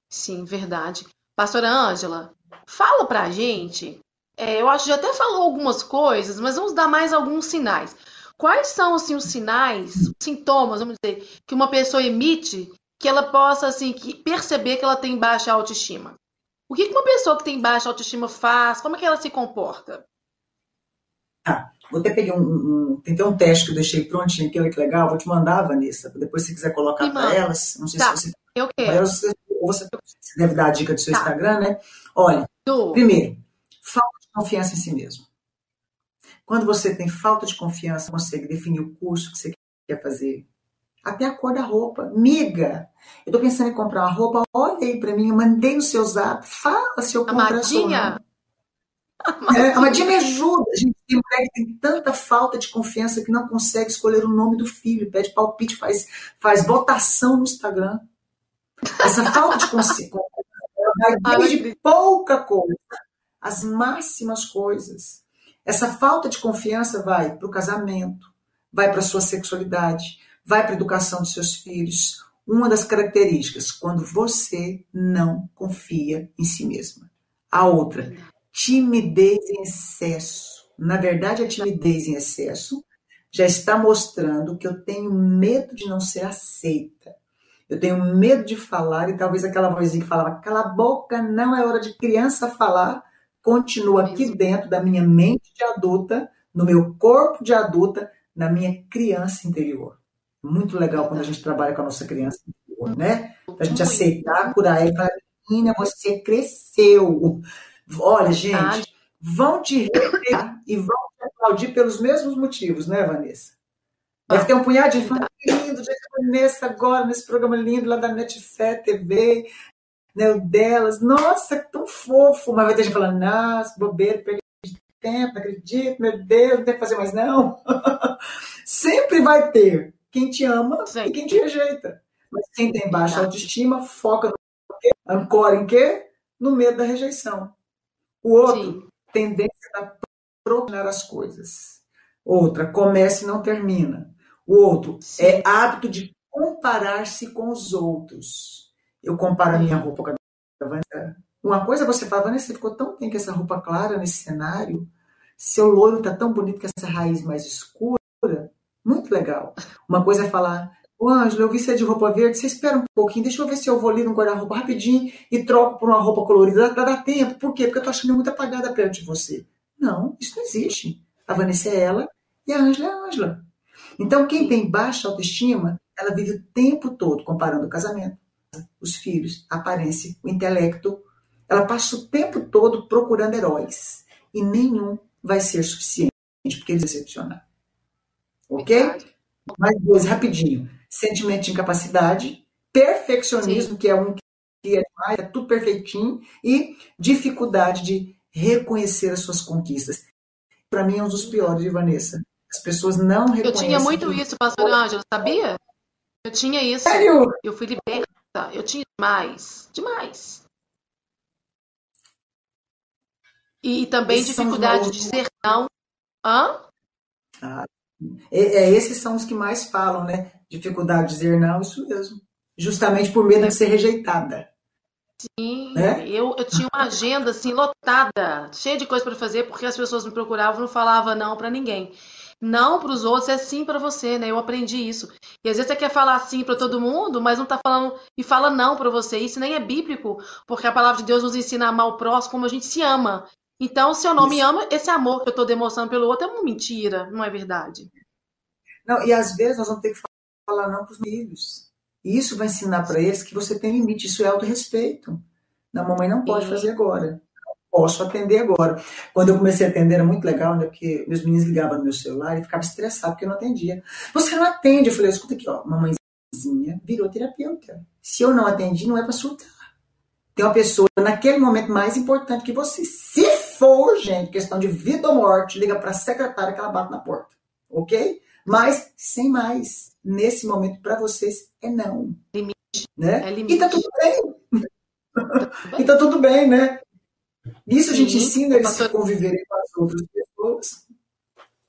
Sim, verdade. Pastora Ângela, fala pra gente. É, eu acho que já até falou algumas coisas, mas vamos dar mais alguns sinais. Quais são assim os sinais, sintomas, vamos dizer, que uma pessoa emite que ela possa assim que perceber que ela tem baixa autoestima? O que uma pessoa que tem baixa autoestima faz? Como é que ela se comporta? Ah, vou até pegar um, um, tem até um teste que eu deixei prontinho aqui, olha que legal, vou te mandar, Vanessa, depois se quiser colocar para elas, não sei tá, se você eu quero. Elas, ou você, deve dar a dica do seu tá. Instagram, né? Olha, primeiro, falta de confiança em si mesmo. Quando você tem falta de confiança, consegue definir o curso que você quer fazer. Até a cor da roupa. Miga, eu tô pensando em comprar uma roupa, olha aí pra mim, eu mandei no seu zap, fala se eu comprar Amadinha? É, Amadinha me ajuda. A gente tem mulher que tem tanta falta de confiança que não consegue escolher o nome do filho, pede palpite, faz, faz votação no Instagram. Essa falta de consciência vai desde pouca coisa, as máximas coisas. Essa falta de confiança vai para o casamento, vai para a sua sexualidade, vai para a educação dos seus filhos. Uma das características, quando você não confia em si mesma. A outra, timidez em excesso. Na verdade, a timidez em excesso já está mostrando que eu tenho medo de não ser aceita. Eu tenho medo de falar e talvez aquela vozinha que falava, cala a boca, não é hora de criança falar, continua aqui dentro da minha mente de adulta, no meu corpo de adulta, na minha criança interior. Muito legal quando a gente trabalha com a nossa criança interior, né? A gente aceitar, curar ela e falar, menina, você cresceu. Olha, gente, vão te respeitar e vão te aplaudir pelos mesmos motivos, né, Vanessa? Deve ter um punhado de fã lindo, de Vanessa agora nesse programa lindo lá da Netfé TV, né, o delas. Nossa, tão fofo. Mas vai ter gente falando, nossa, bobeira, perdi tempo, não acredito, meu Deus, não tem que fazer mais não. Sempre vai ter quem te ama Sim. e quem te rejeita. Mas quem tem baixa autoestima foca no quê? Ancora em quê? No medo da rejeição. O outro, Sim. tendência a procrastinar as coisas. Outra, começa e não termina. O outro, Sim. é hábito de comparar-se com os outros. Eu comparo a minha roupa com a da Vanessa. Uma coisa você fala, Vanessa, você ficou tão bem com essa roupa clara nesse cenário. Seu loiro tá tão bonito com essa raiz mais escura. Muito legal. Uma coisa é falar, Ô, Ângela, eu vi você de roupa verde, você espera um pouquinho, deixa eu ver se eu vou ali no guarda-roupa rapidinho e troco por uma roupa colorida. Dá, dá tempo. Por quê? Porque eu tô achando muito apagada perto de você. Não, isso não existe. A Vanessa é ela e a Ângela é a Ângela. Então, quem tem baixa autoestima, ela vive o tempo todo comparando o casamento, os filhos, a aparência, o intelecto. Ela passa o tempo todo procurando heróis. E nenhum vai ser suficiente porque eles decepcionar. Ok? Mais dois, rapidinho. Sentimento de incapacidade, perfeccionismo, Sim. que é um que é, é tudo perfeitinho, e dificuldade de reconhecer as suas conquistas. Para mim é um dos piores, Vanessa. As pessoas não reconhecem. Eu tinha muito que... isso, pastor Ângelo, sabia? Eu tinha isso. Sério? Eu fui liberta. Eu tinha demais. Demais. E, e também Esses dificuldade de dizer não. Hã? Ah, é, é, esses são os que mais falam, né? Dificuldade de dizer não, isso mesmo. Justamente por medo de ser rejeitada. Sim, né? eu, eu tinha uma agenda assim lotada, cheia de coisa para fazer, porque as pessoas me procuravam, não falava não para ninguém. Não para os outros é sim para você, né? Eu aprendi isso. E às vezes você quer falar sim para todo mundo, mas não está falando e fala não para você. Isso nem é bíblico, porque a palavra de Deus nos ensina a amar o próximo como a gente se ama. Então, se eu não isso. me ama, esse amor que eu estou demonstrando pelo outro é uma mentira, não é verdade? Não, e às vezes nós vamos ter que falar não para os filhos. E isso vai ensinar para eles que você tem limite, isso é autorrespeito. Não, mamãe não pode fazer agora. Posso atender agora. Quando eu comecei a atender era muito legal, né? Porque meus meninos ligavam no meu celular e ficavam estressados porque eu não atendia. Você não atende. Eu falei, escuta aqui, ó, mamãezinha virou terapeuta. Se eu não atendi, não é para surtar. Tem uma pessoa naquele momento mais importante que você. Se for, gente, questão de vida ou morte, liga para a secretária que ela bate na porta. Ok? Mas, sem mais, nesse momento, para vocês, é não. Limite. Né? É limite. E tá tudo bem. e tá tudo bem, né? Isso a gente Sim, ensina eles a conviverem com as outras pessoas.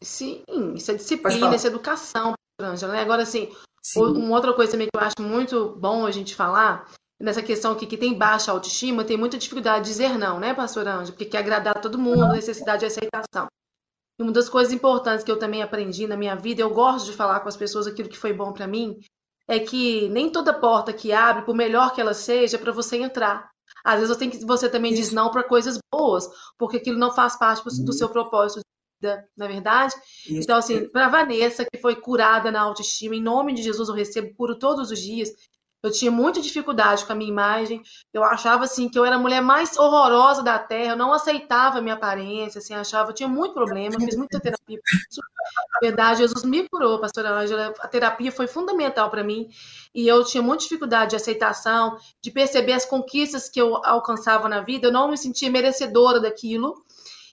Sim, isso é disciplina, isso é educação, Angela. Né? Agora, assim, Sim. uma outra coisa também que eu acho muito bom a gente falar, nessa questão aqui que tem baixa autoestima, tem muita dificuldade de dizer não, né, pastor Ângelo? Porque quer agradar todo mundo, necessidade de aceitação. E uma das coisas importantes que eu também aprendi na minha vida, eu gosto de falar com as pessoas aquilo que foi bom para mim, é que nem toda porta que abre, por melhor que ela seja, é para você entrar. Às vezes você, tem que, você também Isso. diz não para coisas boas, porque aquilo não faz parte do uhum. seu propósito de vida, na é verdade? Isso. Então, assim, para Vanessa, que foi curada na autoestima, em nome de Jesus eu recebo curo todos os dias. Eu tinha muita dificuldade com a minha imagem. Eu achava assim que eu era a mulher mais horrorosa da Terra. Eu não aceitava a minha aparência, assim, achava, eu tinha muito problema, fiz muita terapia. Na verdade, Jesus me curou, pastora Ângela. A terapia foi fundamental para mim. E eu tinha muita dificuldade de aceitação, de perceber as conquistas que eu alcançava na vida. Eu não me sentia merecedora daquilo.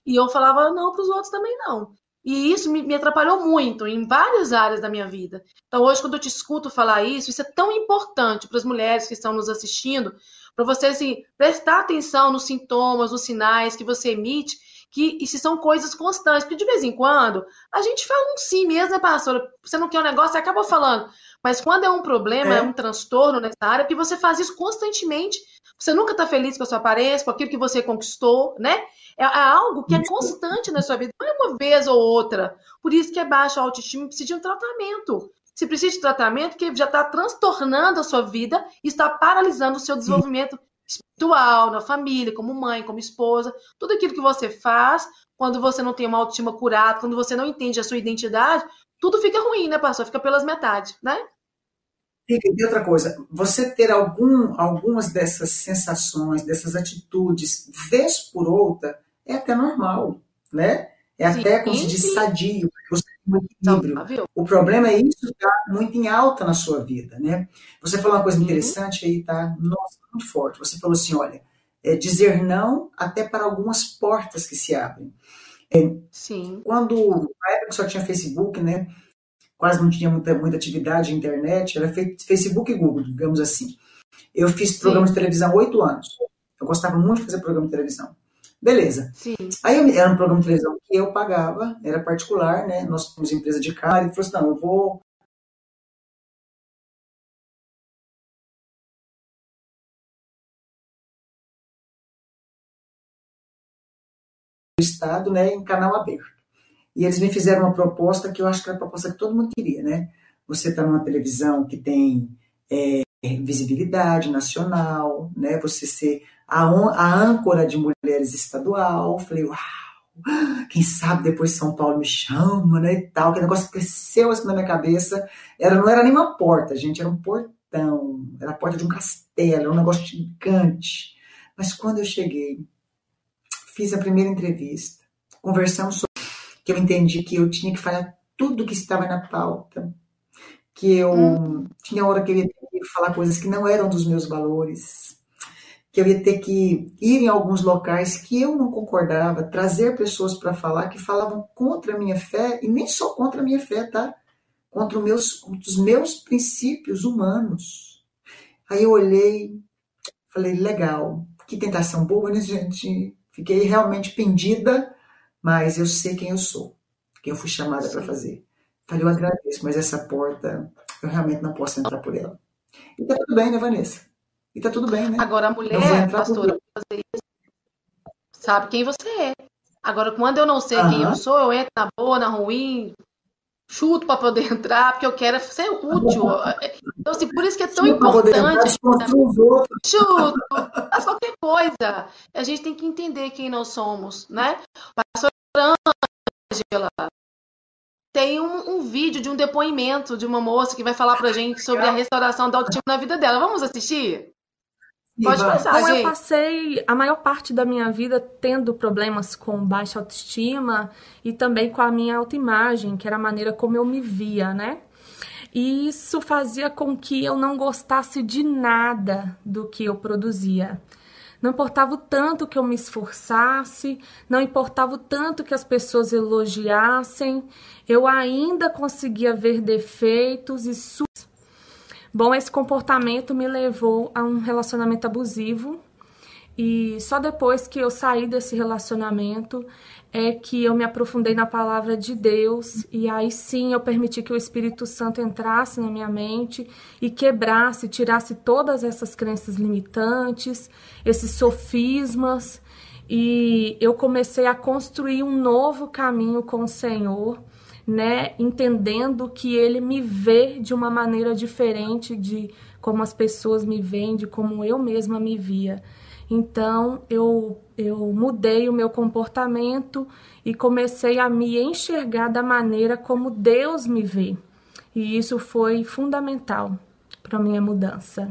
E eu falava não para os outros também não. E isso me, me, atrapalhou muito em várias áreas da minha vida. Então, hoje, quando eu te escuto falar isso, isso é tão importante para as mulheres que estão nos assistindo, para você assim, prestar atenção nos sintomas, nos sinais que você emite, que se são coisas constantes. Porque de vez em quando a gente fala um sim mesmo, né, pastora? Você não quer um negócio, você acaba falando. Mas quando é um problema, é, é um transtorno nessa área, que você faz isso constantemente, Você nunca está feliz com a sua aparência, com aquilo que você conquistou, né? É, é algo que é constante na sua vida, não é uma vez ou outra. Por isso que é baixa autoestima e precisa de um tratamento. Se precisa de tratamento, que já está transtornando a sua vida e está paralisando o seu desenvolvimento espiritual, na família, como mãe, como esposa. Tudo aquilo que você faz, quando você não tem uma autoestima curada, quando você não entende a sua identidade, tudo fica ruim, né, pastor? Fica pelas metades, né? E outra coisa, você ter algum, algumas dessas sensações, dessas atitudes, vez por outra, é até normal, né? É sim, até, como se diz, sadio, você tem um equilíbrio. o problema é isso estar tá muito em alta na sua vida, né? Você falou uma coisa interessante aí, tá? Nossa, muito forte. Você falou assim, olha, é dizer não até para algumas portas que se abrem. É, sim. Quando, na época que só tinha Facebook, né? Quase não tinha muita, muita atividade internet, era Facebook e Google, digamos assim. Eu fiz programa Sim. de televisão oito anos. Eu gostava muito de fazer programa de televisão. Beleza. Sim. Aí era um programa de televisão que eu pagava, era particular, né? Nós tínhamos empresa de cara, e falou assim: não, eu vou Estado, né, em canal aberto. E eles me fizeram uma proposta que eu acho que era a proposta que todo mundo queria, né? Você está numa televisão que tem é, visibilidade nacional, né? Você ser a, a âncora de mulheres estadual. Falei, uau! Quem sabe depois São Paulo me chama, né? E tal. Que negócio cresceu assim na minha cabeça. Era, não era nem uma porta, gente, era um portão. Era a porta de um castelo, era um negócio gigante. Mas quando eu cheguei, fiz a primeira entrevista, conversamos sobre que eu entendi que eu tinha que falar tudo que estava na pauta, que eu hum. tinha hora que eu ia ter que falar coisas que não eram dos meus valores, que eu ia ter que ir em alguns locais que eu não concordava, trazer pessoas para falar que falavam contra a minha fé, e nem só contra a minha fé, tá? Contra os meus, os meus princípios humanos. Aí eu olhei, falei, legal, que tentação boa, né, gente? Fiquei realmente pendida mas eu sei quem eu sou, quem eu fui chamada para fazer. Falei, eu agradeço, mas essa porta, eu realmente não posso entrar por ela. E tá tudo bem, né, Vanessa? E tá tudo bem, né? Agora a mulher, pastora, fazer isso, sabe quem você é. Agora, quando eu não sei quem eu sou, eu entro na boa, na ruim, chuto para poder entrar, porque eu quero ser útil. Então, assim, por isso que é tão importante. Chuto, faz qualquer coisa. A gente tem que entender quem nós somos, né? Pastor Angela tem um, um, vídeo de um depoimento de uma moça que vai falar pra gente sobre a restauração da autoestima na vida dela. Vamos assistir? Pode passar, então, gente. eu passei a maior parte da minha vida tendo problemas com baixa autoestima e também com a minha autoimagem, que era a maneira como eu me via, né? E isso fazia com que eu não gostasse de nada do que eu produzia. Não importava o tanto que eu me esforçasse, não importava o tanto que as pessoas elogiassem, eu ainda conseguia ver defeitos e Bom, esse comportamento me levou a um relacionamento abusivo. E só depois que eu saí desse relacionamento é que eu me aprofundei na palavra de Deus. E aí sim eu permiti que o Espírito Santo entrasse na minha mente e quebrasse, tirasse todas essas crenças limitantes, esses sofismas. E eu comecei a construir um novo caminho com o Senhor né, entendendo que ele me vê de uma maneira diferente de como as pessoas me veem, de como eu mesma me via. Então eu, eu mudei o meu comportamento e comecei a me enxergar da maneira como Deus me vê. E isso foi fundamental para minha mudança.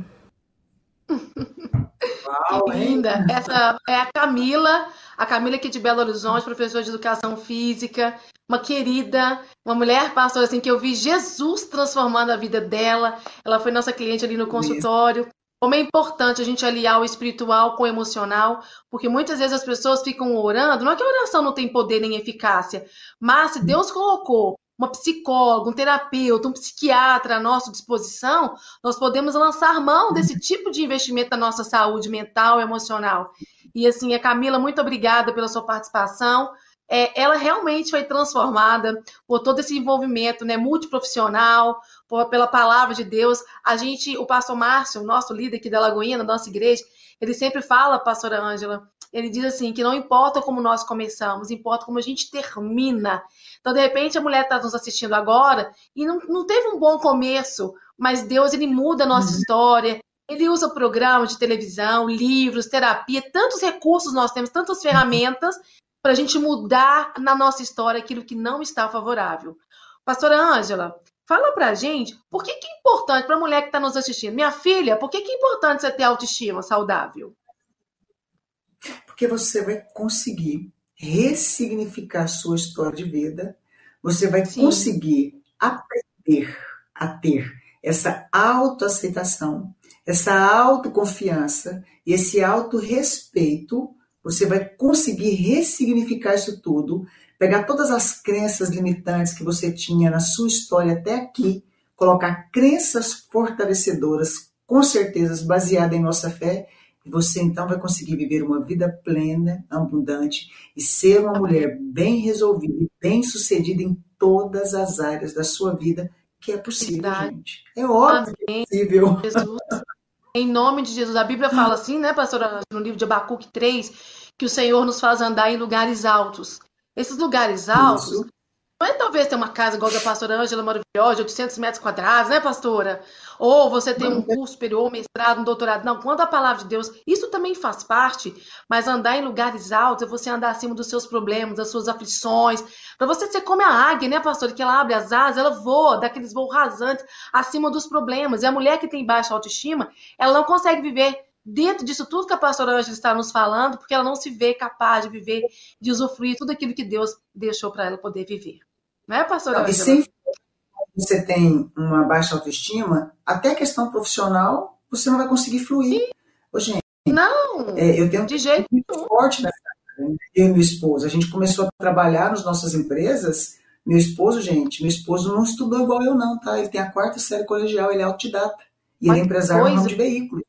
Uau, que linda! Essa é a Camila, a Camila aqui de Belo Horizonte, professora de educação física, uma querida, uma mulher pastora assim que eu vi Jesus transformando a vida dela. Ela foi nossa cliente ali no consultório. Como é importante a gente aliar o espiritual com o emocional, porque muitas vezes as pessoas ficam orando, não é que a oração não tem poder nem eficácia, mas se Deus colocou uma psicóloga, um terapeuta, um psiquiatra à nossa disposição, nós podemos lançar mão desse tipo de investimento na nossa saúde mental e emocional. E assim, a Camila, muito obrigada pela sua participação é, ela realmente foi transformada por todo esse envolvimento né, multiprofissional, por, pela palavra de Deus. A gente, o pastor Márcio, nosso líder aqui da Lagoinha, da nossa igreja, Ele sempre fala, pastora Ângela, ele diz assim, que não importa como nós começamos, importa como a gente termina. Então, de repente, a mulher está nos assistindo agora e não, não teve um bom começo, mas Deus, ele muda a nossa uhum. história, ele usa programas de televisão, livros, terapia, tantos recursos nós temos, tantas ferramentas para a gente mudar na nossa história aquilo que não está favorável. Pastora Ângela, fala para a gente por que, que é importante para a mulher que está nos assistindo. Minha filha, por que, que é importante você ter autoestima saudável? Porque você vai conseguir ressignificar a sua história de vida, você vai Sim. conseguir aprender a ter essa autoaceitação, essa autoconfiança e esse autorrespeito, você vai conseguir ressignificar isso tudo, pegar todas as crenças limitantes que você tinha na sua história até aqui, colocar crenças fortalecedoras, com certeza baseadas em nossa fé, e você então vai conseguir viver uma vida plena, abundante e ser uma mulher bem resolvida e bem sucedida em todas as áreas da sua vida, que é possível, Verdade. gente. É óbvio Amém. que é possível. Jesus. Em nome de Jesus. A Bíblia fala assim, né, pastora, no livro de Abacuque 3, que o Senhor nos faz andar em lugares altos. Esses lugares altos Isso. Não é talvez ter uma casa igual da pastora Ângela maravilhosa, de 800 metros quadrados, né, pastora? Ou você tem um curso superior, mestrado, um doutorado. Não, quando a palavra de Deus, isso também faz parte, mas andar em lugares altos é você andar acima dos seus problemas, das suas aflições, para você ser como a águia, né, pastor? Que ela abre as asas, ela voa, daqueles voos rasantes, acima dos problemas. E a mulher que tem baixa autoestima, ela não consegue viver dentro disso tudo que a pastora Ângela está nos falando, porque ela não se vê capaz de viver, de usufruir tudo aquilo que Deus deixou para ela poder viver. Não é, pastora Ângela? E sem você tem uma baixa autoestima, até a questão profissional, você não vai conseguir fluir. Sim. Ô, gente, não, é, eu tenho de jeito muito forte nessa eu e meu esposo, a gente começou a trabalhar nas nossas empresas. Meu esposo, gente, meu esposo não estudou igual eu, não, tá? Ele tem a quarta série colegial, ele é autodidata. E ele é empresário no de veículos.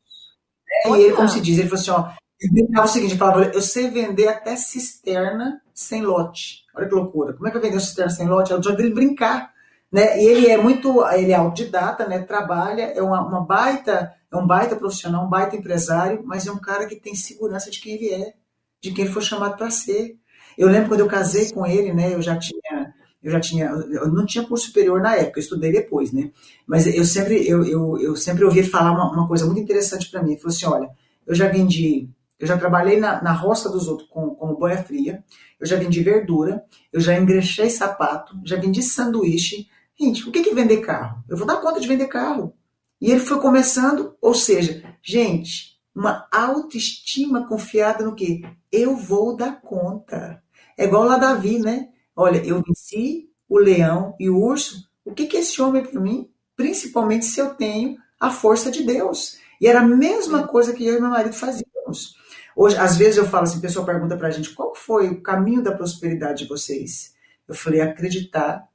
É, e ele, como se diz, ele falou assim: ó, ele o seguinte, ele falava, eu sei vender até cisterna sem lote. Olha que loucura. Como é que eu vender cisterna sem lote? É o dia dele brincar. Né? E ele é muito, ele é autodidata, né? Trabalha, é uma, uma baita, é um baita profissional, um baita empresário, mas é um cara que tem segurança de quem ele é de quem ele foi chamado para ser. Eu lembro quando eu casei com ele, né? Eu já tinha, eu já tinha, eu não tinha curso superior na época, eu estudei depois, né? Mas eu sempre, eu, eu, eu sempre ouvi falar uma, uma coisa muito interessante para mim. Ele falou assim, olha, eu já vendi, eu já trabalhei na, na roça dos outros com, como boia fria, eu já vendi verdura, eu já engrechei sapato, já vendi sanduíche. Gente, o que é vender carro? Eu vou dar conta de vender carro. E ele foi começando, ou seja, gente, uma autoestima confiada no que eu vou dar conta. É igual lá Davi, né? Olha, eu venci o leão e o urso. O que, que é esse homem para mim? Principalmente se eu tenho a força de Deus. E era a mesma coisa que eu e meu marido fazíamos. Hoje, às vezes eu falo assim, a pessoa pergunta para a gente, qual foi o caminho da prosperidade de vocês? Eu falei, acreditar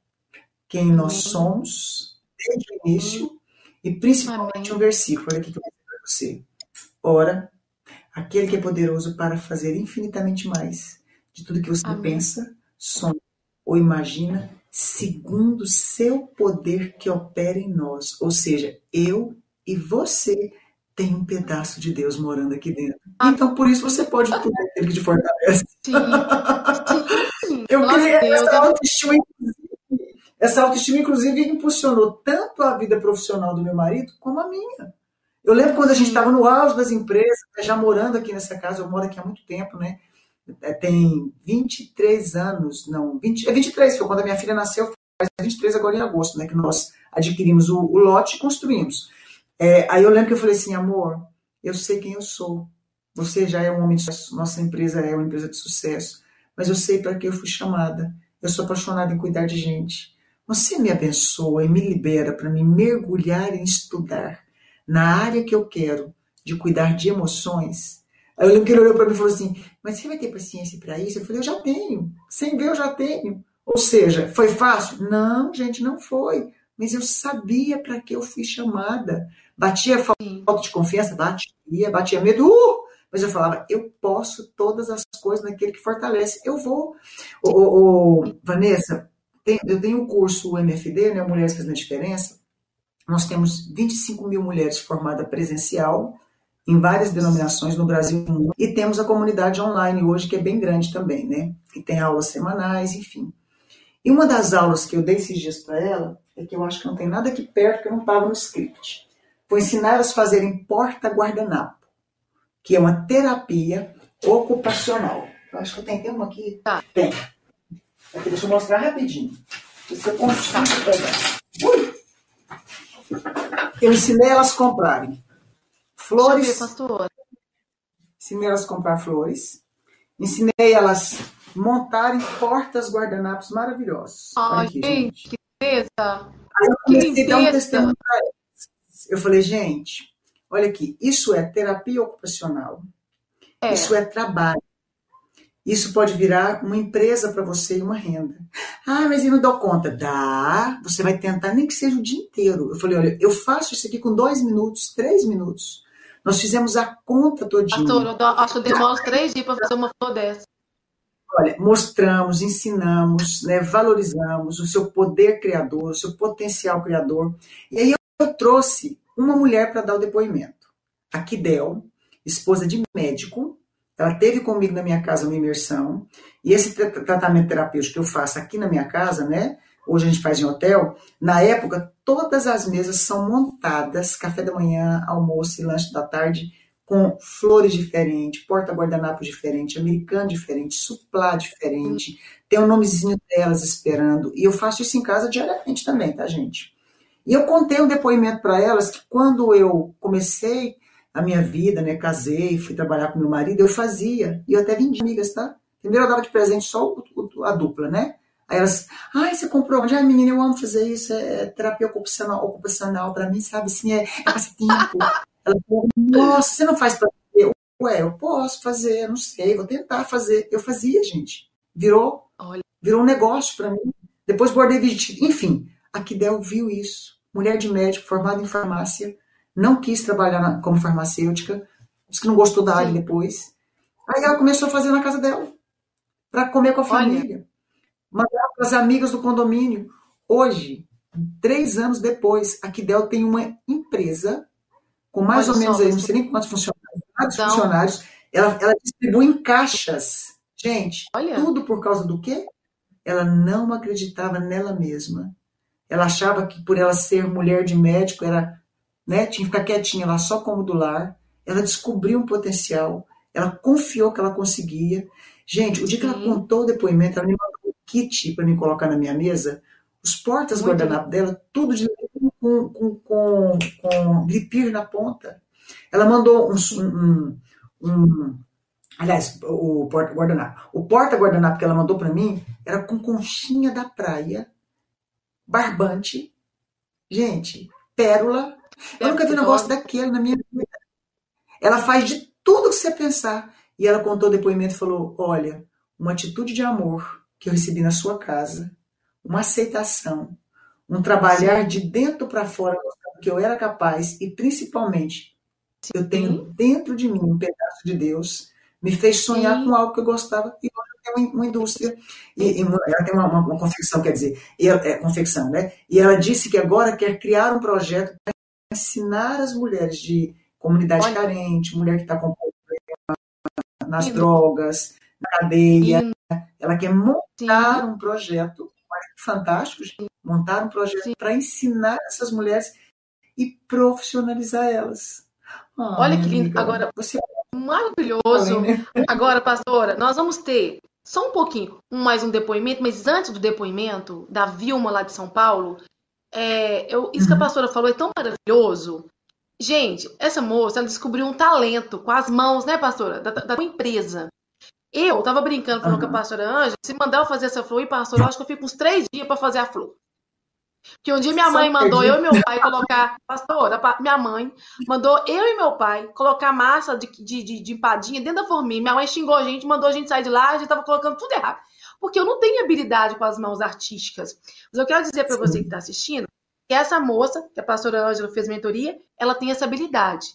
quem nós somos desde o início e principalmente um versículo. Olha aqui que eu vou para você. Ora, aquele que é poderoso para fazer infinitamente mais de tudo que você Amém. pensa, sonha ou imagina, segundo o seu poder que opera em nós. Ou seja, eu e você tem um pedaço de Deus morando aqui dentro. Então, por isso, você pode tudo aquele que te fortalece. Sim. Sim. Eu criei essa autoestima, essa autoestima, inclusive, impulsionou tanto a vida profissional do meu marido como a minha. Eu lembro quando a gente estava no auge das empresas, já morando aqui nessa casa, eu moro aqui há muito tempo, né? É, tem 23 anos, não, 20, é 23, foi quando a minha filha nasceu, faz 23 agora em agosto, né? Que nós adquirimos o, o lote e construímos. É, aí eu lembro que eu falei assim, amor, eu sei quem eu sou. Você já é um homem de sucesso, nossa empresa é uma empresa de sucesso, mas eu sei para que eu fui chamada. Eu sou apaixonada em cuidar de gente. Você me abençoa e me libera para me mergulhar em estudar na área que eu quero, de cuidar de emoções. Aí eu lembro que ele olhou para mim e falou assim: Mas você vai ter paciência para isso? Eu falei: Eu já tenho. Sem ver, eu já tenho. Ou seja, foi fácil? Não, gente, não foi. Mas eu sabia para que eu fui chamada. Batia falta de confiança? Batia. Batia medo? Uh! Mas eu falava: Eu posso todas as coisas naquele que fortalece. Eu vou. Ô, ô, ô Vanessa, tem, eu tenho um curso, o MFD, né, Mulheres Fazendo a Diferença nós temos 25 mil mulheres formadas presencial em várias denominações no Brasil e temos a comunidade online hoje que é bem grande também, né? E tem aulas semanais, enfim. E uma das aulas que eu dei esses dias para ela é que eu acho que não tem nada aqui perto que eu não estava no script. Foi ensinar elas a fazerem porta-guardanapo, que é uma terapia ocupacional. Eu acho que eu tenho uma aqui. Tá. Tem. Aqui, deixa eu mostrar rapidinho. Você consegue pegar. Ui! Eu ensinei elas a comprarem flores. Ver. Ensinei elas a comprar flores. Ensinei elas a montarem portas guardanapos maravilhosos. Ai, aqui, gente, que beleza! Aí eu comecei a dar um testemunho para elas. Eu falei, gente, olha aqui, isso é terapia ocupacional. É. Isso é trabalho. Isso pode virar uma empresa para você e uma renda. Ah, mas eu não dou conta. Dá, você vai tentar, nem que seja o dia inteiro. Eu falei, olha, eu faço isso aqui com dois minutos, três minutos. Nós fizemos a conta todinha. Pastor, eu acho que eu demoro três dias para fazer uma flor dessa. Olha, mostramos, ensinamos, né, valorizamos o seu poder criador, o seu potencial criador. E aí eu trouxe uma mulher para dar o depoimento. A Kidel, esposa de médico, ela teve comigo na minha casa uma imersão, e esse tratamento terapêutico que eu faço aqui na minha casa, né? Hoje a gente faz em hotel. Na época, todas as mesas são montadas, café da manhã, almoço e lanche da tarde, com flores diferentes, porta-guardanapo diferente, americano diferente, suplá diferente, tem o um nomezinho delas esperando. E eu faço isso em casa diariamente também, tá, gente? E eu contei um depoimento para elas que quando eu comecei a minha vida, né? Casei, fui trabalhar com meu marido, eu fazia. E eu até vendi amigas, tá? Primeiro eu dava de presente só o, o, a dupla, né? Aí elas, ai, você comprou onde? Ai, menina, eu amo fazer isso, é terapia ocupacional, ocupacional para mim, sabe? Assim, é, é passatempo. Ela falou, nossa, você não faz para eu? Ué, eu posso fazer, não sei, vou tentar fazer. Eu fazia, gente. Virou, Olha. virou um negócio para mim. Depois bordei vestido. Enfim, a Kidel viu isso. Mulher de médico, formada em farmácia, não quis trabalhar na, como farmacêutica, disse que não gostou da área depois. Aí ela começou a fazer na casa dela, para comer com a família. Mandava para as amigas do condomínio. Hoje, três anos depois, a Kidel tem uma empresa com mais Olha ou menos, aí, não sei nem quantos funcionários, vários então... funcionários. Ela, ela distribui em caixas. Gente, Olha. tudo por causa do quê? Ela não acreditava nela mesma. Ela achava que por ela ser mulher de médico, era né? Tinha que ficar quietinha lá só como do lar. Ela descobriu um potencial, ela confiou que ela conseguia. Gente, o dia que ela contou o depoimento, ela me mandou um kit para me colocar na minha mesa, os portas guardanapo dela, tudo de com, com, com, com gripir na ponta. Ela mandou um, um, um aliás, o porta guardanapo. O porta guardanapo que ela mandou para mim era com conchinha da praia, barbante, gente, pérola eu nunca vi um negócio daquele na minha vida. Ela faz de tudo que você pensar. E ela contou o depoimento e falou: Olha, uma atitude de amor que eu recebi na sua casa, uma aceitação, um trabalhar Sim. de dentro para fora que eu era capaz e principalmente Sim. eu tenho dentro de mim um pedaço de Deus, me fez sonhar Sim. com algo que eu gostava e hoje tenho uma indústria e, e ela tem uma, uma, uma, confecção, quer dizer, e, é, confecção, né? E ela disse que agora quer criar um projeto ensinar as mulheres de comunidade Olha. carente, mulher que está com problema nas drogas, na cadeia. Ela quer montar Sim. um projeto fantástico, gente, montar um projeto para ensinar essas mulheres e profissionalizar elas. Olha que lindo. Amiga, Agora, você é maravilhoso. Né? Agora, pastora, nós vamos ter só um pouquinho, mais um depoimento, mas antes do depoimento da Vilma lá de São Paulo, é, eu, isso que a uhum. pastora falou é tão maravilhoso. Gente, essa moça ela descobriu um talento com as mãos, né, pastora? Da, da empresa. Eu tava brincando falando uhum. com a pastora Ângela, se mandar eu fazer essa flor, e pastora, eu acho que eu fico uns três dias para fazer a flor. Porque um dia minha mãe mandou eu e meu pai colocar, pastora, minha mãe mandou eu e meu pai colocar massa de, de, de, de empadinha dentro da forminha. Minha mãe xingou a gente, mandou a gente sair de lá, a gente tava colocando tudo errado porque eu não tenho habilidade com as mãos artísticas. Mas eu quero dizer para você que está assistindo que essa moça, que a pastora Ângela fez mentoria, ela tem essa habilidade.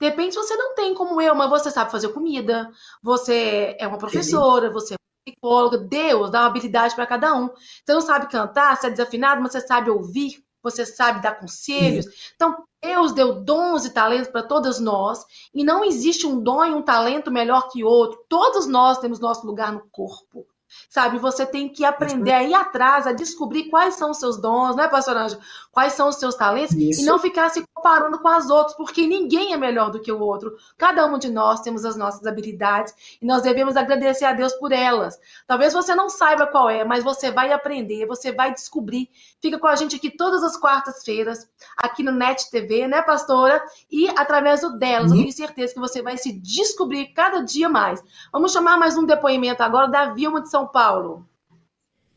De repente você não tem como eu, mas você sabe fazer comida, você é uma professora, você é psicóloga, Deus dá uma habilidade para cada um. Você não sabe cantar, você é desafinado, mas você sabe ouvir, você sabe dar conselhos. Então, Deus deu dons e talentos para todas nós, e não existe um dom e um talento melhor que outro. Todos nós temos nosso lugar no corpo. Sabe, você tem que aprender a ir atrás, a descobrir quais são os seus dons, né, pastor Anjo? Quais são os seus talentos Isso. e não ficar se comparando com as outras, porque ninguém é melhor do que o outro. Cada um de nós temos as nossas habilidades e nós devemos agradecer a Deus por elas. Talvez você não saiba qual é, mas você vai aprender, você vai descobrir. Fica com a gente aqui todas as quartas-feiras, aqui no NET TV, né, pastora? E através do delas, eu tenho certeza que você vai se descobrir cada dia mais. Vamos chamar mais um depoimento agora da Vilma de São Paulo.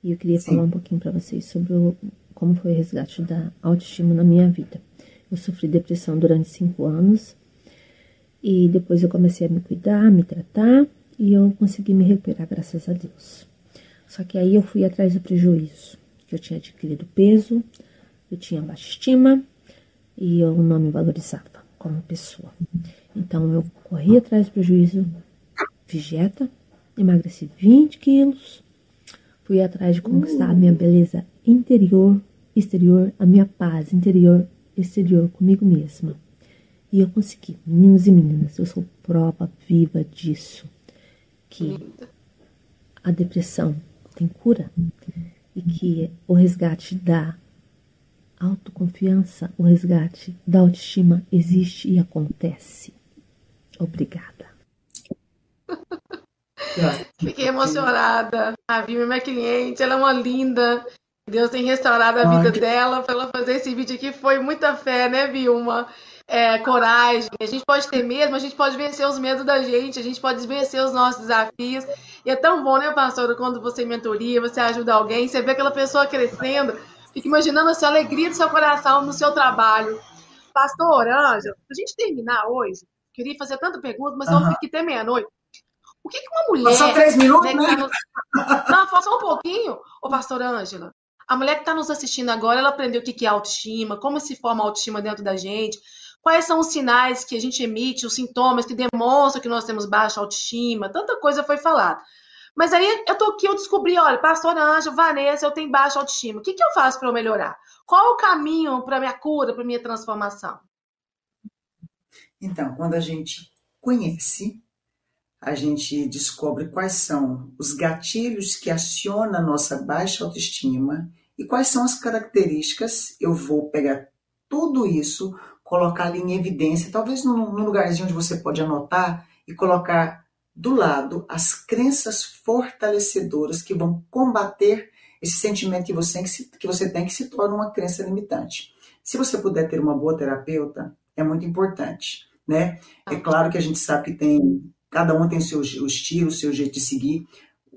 E eu queria Sim. falar um pouquinho para vocês sobre o, como foi o resgate da autoestima na minha vida. Eu sofri depressão durante cinco anos e depois eu comecei a me cuidar, me tratar e eu consegui me recuperar, graças a Deus. Só que aí eu fui atrás do prejuízo, que eu tinha adquirido peso, eu tinha baixa estima e eu não me valorizava como pessoa. Então eu corri atrás do prejuízo, fiz dieta, emagreci 20 quilos, fui atrás de conquistar a minha beleza interior, exterior, a minha paz interior exterior comigo mesma. E eu consegui. Meninos e meninas, eu sou prova viva disso. Que a depressão tem cura e que o resgate da autoconfiança, o resgate da autoestima existe e acontece. Obrigada. Fiquei emocionada. A Vilma é minha cliente, ela é uma linda. Deus tem restaurado a vida que... dela para ela fazer esse vídeo aqui. Foi muita fé, né, Vilma? É, coragem. A gente pode ter medo, a gente pode vencer os medos da gente, a gente pode vencer os nossos desafios. E é tão bom, né, pastora, quando você mentoria, você ajuda alguém, você vê aquela pessoa crescendo, fica imaginando assim, a alegria do seu coração no seu trabalho. Pastor Ângela, a gente terminar hoje, queria fazer tanta pergunta, mas uhum. eu fiquei até meia-noite. O que, que uma mulher. Só três minutos, né? Tá no... Não, só um pouquinho, ô pastor Ângela. A mulher que está nos assistindo agora, ela aprendeu o que é autoestima, como se forma a autoestima dentro da gente, quais são os sinais que a gente emite, os sintomas que demonstram que nós temos baixa autoestima, tanta coisa foi falada. Mas aí eu tô aqui, eu descobri, olha, pastor Anjo, Vanessa, eu tenho baixa autoestima. O que, que eu faço para eu melhorar? Qual o caminho para minha cura, para minha transformação? Então, quando a gente conhece, a gente descobre quais são os gatilhos que acionam a nossa baixa autoestima e quais são as características? Eu vou pegar tudo isso, colocar ali em evidência, talvez num, num lugarzinho onde você pode anotar e colocar do lado as crenças fortalecedoras que vão combater esse sentimento que você, que você tem que se torna uma crença limitante. Se você puder ter uma boa terapeuta, é muito importante, né? É claro que a gente sabe que tem cada um tem seu o estilo, seu jeito de seguir,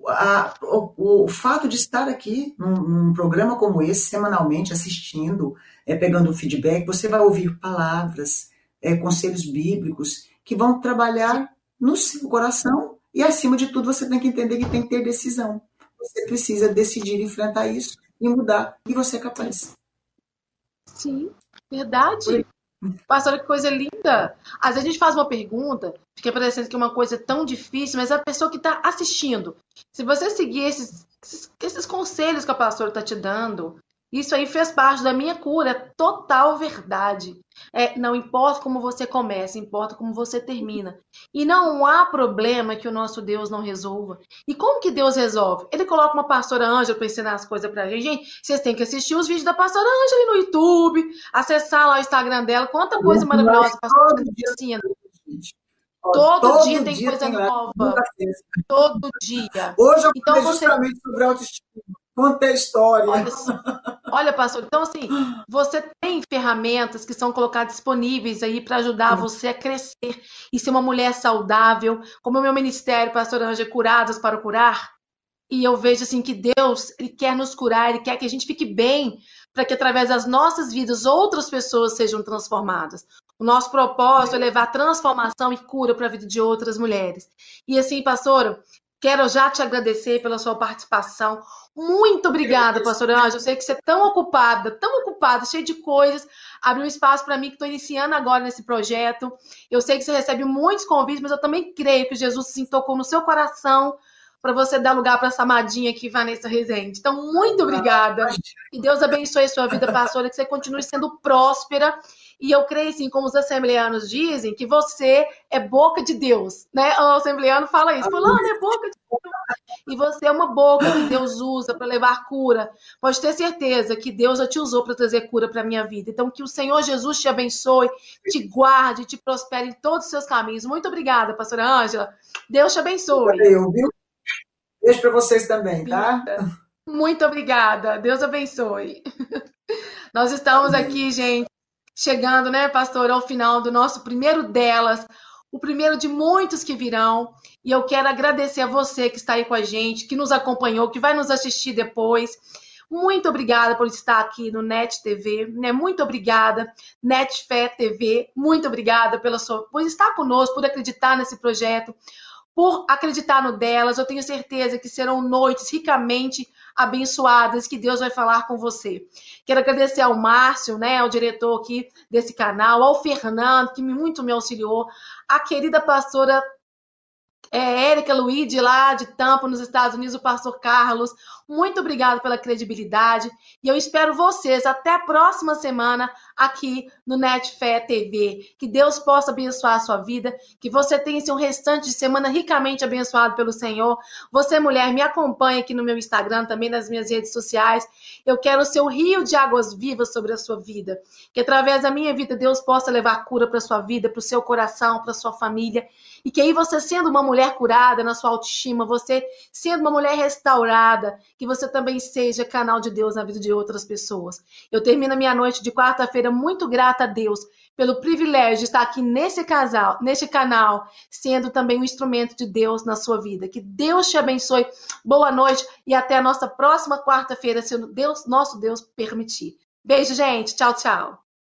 a, o, o, fato de estar aqui num, num, programa como esse, semanalmente, assistindo, é, pegando feedback, você vai ouvir palavras, é, conselhos bíblicos que vão trabalhar no seu coração e, acima de tudo, você tem que entender que tem que ter decisão. Você precisa decidir enfrentar isso e mudar, e você é capaz. Sim, verdade. Pastora, que coisa linda! Às vezes a gente faz uma pergunta, fica parecendo que é uma coisa tão difícil, mas a pessoa que está assistindo, se você seguir esses, esses, esses conselhos que a pastora está te dando, isso aí fez parte da minha cura, é total verdade. É, não importa como você começa, importa como você termina. E não há problema que o nosso Deus não resolva. E como que Deus resolve? Ele coloca uma pastora Ângela para ensinar as coisas para a gente. Gente, vocês têm que assistir os vídeos da pastora Ângela no YouTube, acessar lá o Instagram dela. Quanta coisa maravilhosa a pastora Ângela ensina. Todo, todo dia tem dia coisa tem nova. Todo dia. Hoje eu então, você... justamente sobre autoestima. Conta a história. Olha, olha, pastor, então assim, você tem ferramentas que são colocadas disponíveis aí para ajudar você a crescer e ser uma mulher saudável, como o meu ministério, pastor Anja, Curadas para Curar. E eu vejo assim que Deus, ele quer nos curar, ele quer que a gente fique bem, para que através das nossas vidas outras pessoas sejam transformadas. O nosso propósito é levar transformação e cura para a vida de outras mulheres. E assim, pastora, quero já te agradecer pela sua participação. Muito obrigada, pastora Ângela. Eu sei que você é tão ocupada, tão ocupada, cheia de coisas. Abriu um espaço para mim que estou iniciando agora nesse projeto. Eu sei que você recebe muitos convites, mas eu também creio que Jesus se tocou no seu coração para você dar lugar para essa amadinha aqui, Vanessa Rezende. Então, muito obrigada. E Deus abençoe a sua vida, pastora, que você continue sendo próspera E eu creio, assim, como os assembleanos dizem, que você é boca de Deus, né? O assembleano fala isso, fulano é boca de Deus. E você é uma boca que Deus usa para levar cura. Pode ter certeza que Deus já te usou para trazer cura para a minha vida. Então, que o Senhor Jesus te abençoe, te guarde, te prospere em todos os seus caminhos. Muito obrigada, pastora Ângela. Deus te abençoe. Eu, viu? Beijo para vocês também, tá? Muito obrigada. Deus abençoe. Nós estamos aqui, gente, chegando, né, pastor, ao final do nosso primeiro delas, o primeiro de muitos que virão. E eu quero agradecer a você que está aí com a gente, que nos acompanhou, que vai nos assistir depois. Muito obrigada por estar aqui no Net TV, né? Muito obrigada, Netfé TV. Muito obrigada pela sua, por estar conosco, por acreditar nesse projeto, por acreditar no delas. Eu tenho certeza que serão noites ricamente abençoadas que Deus vai falar com você. Quero agradecer ao Márcio, né, o diretor aqui desse canal, ao Fernando, que muito me auxiliou, a querida pastora é, Érica Luide, lá de Tampa, nos Estados Unidos, o pastor Carlos. Muito obrigado pela credibilidade. E eu espero vocês até a próxima semana aqui no Netfé TV. Que Deus possa abençoar a sua vida. Que você tenha esse um restante de semana ricamente abençoado pelo Senhor. Você, mulher, me acompanhe aqui no meu Instagram, também nas minhas redes sociais. Eu quero ser o rio de águas vivas sobre a sua vida. Que através da minha vida, Deus possa levar cura para sua vida, para o seu coração, para sua família e que aí você sendo uma mulher curada na sua autoestima, você sendo uma mulher restaurada, que você também seja canal de Deus na vida de outras pessoas. Eu termino a minha noite de quarta-feira muito grata a Deus pelo privilégio de estar aqui nesse casal, neste canal, sendo também um instrumento de Deus na sua vida. Que Deus te abençoe. Boa noite e até a nossa próxima quarta-feira, se Deus, nosso Deus permitir. Beijo, gente. Tchau, tchau.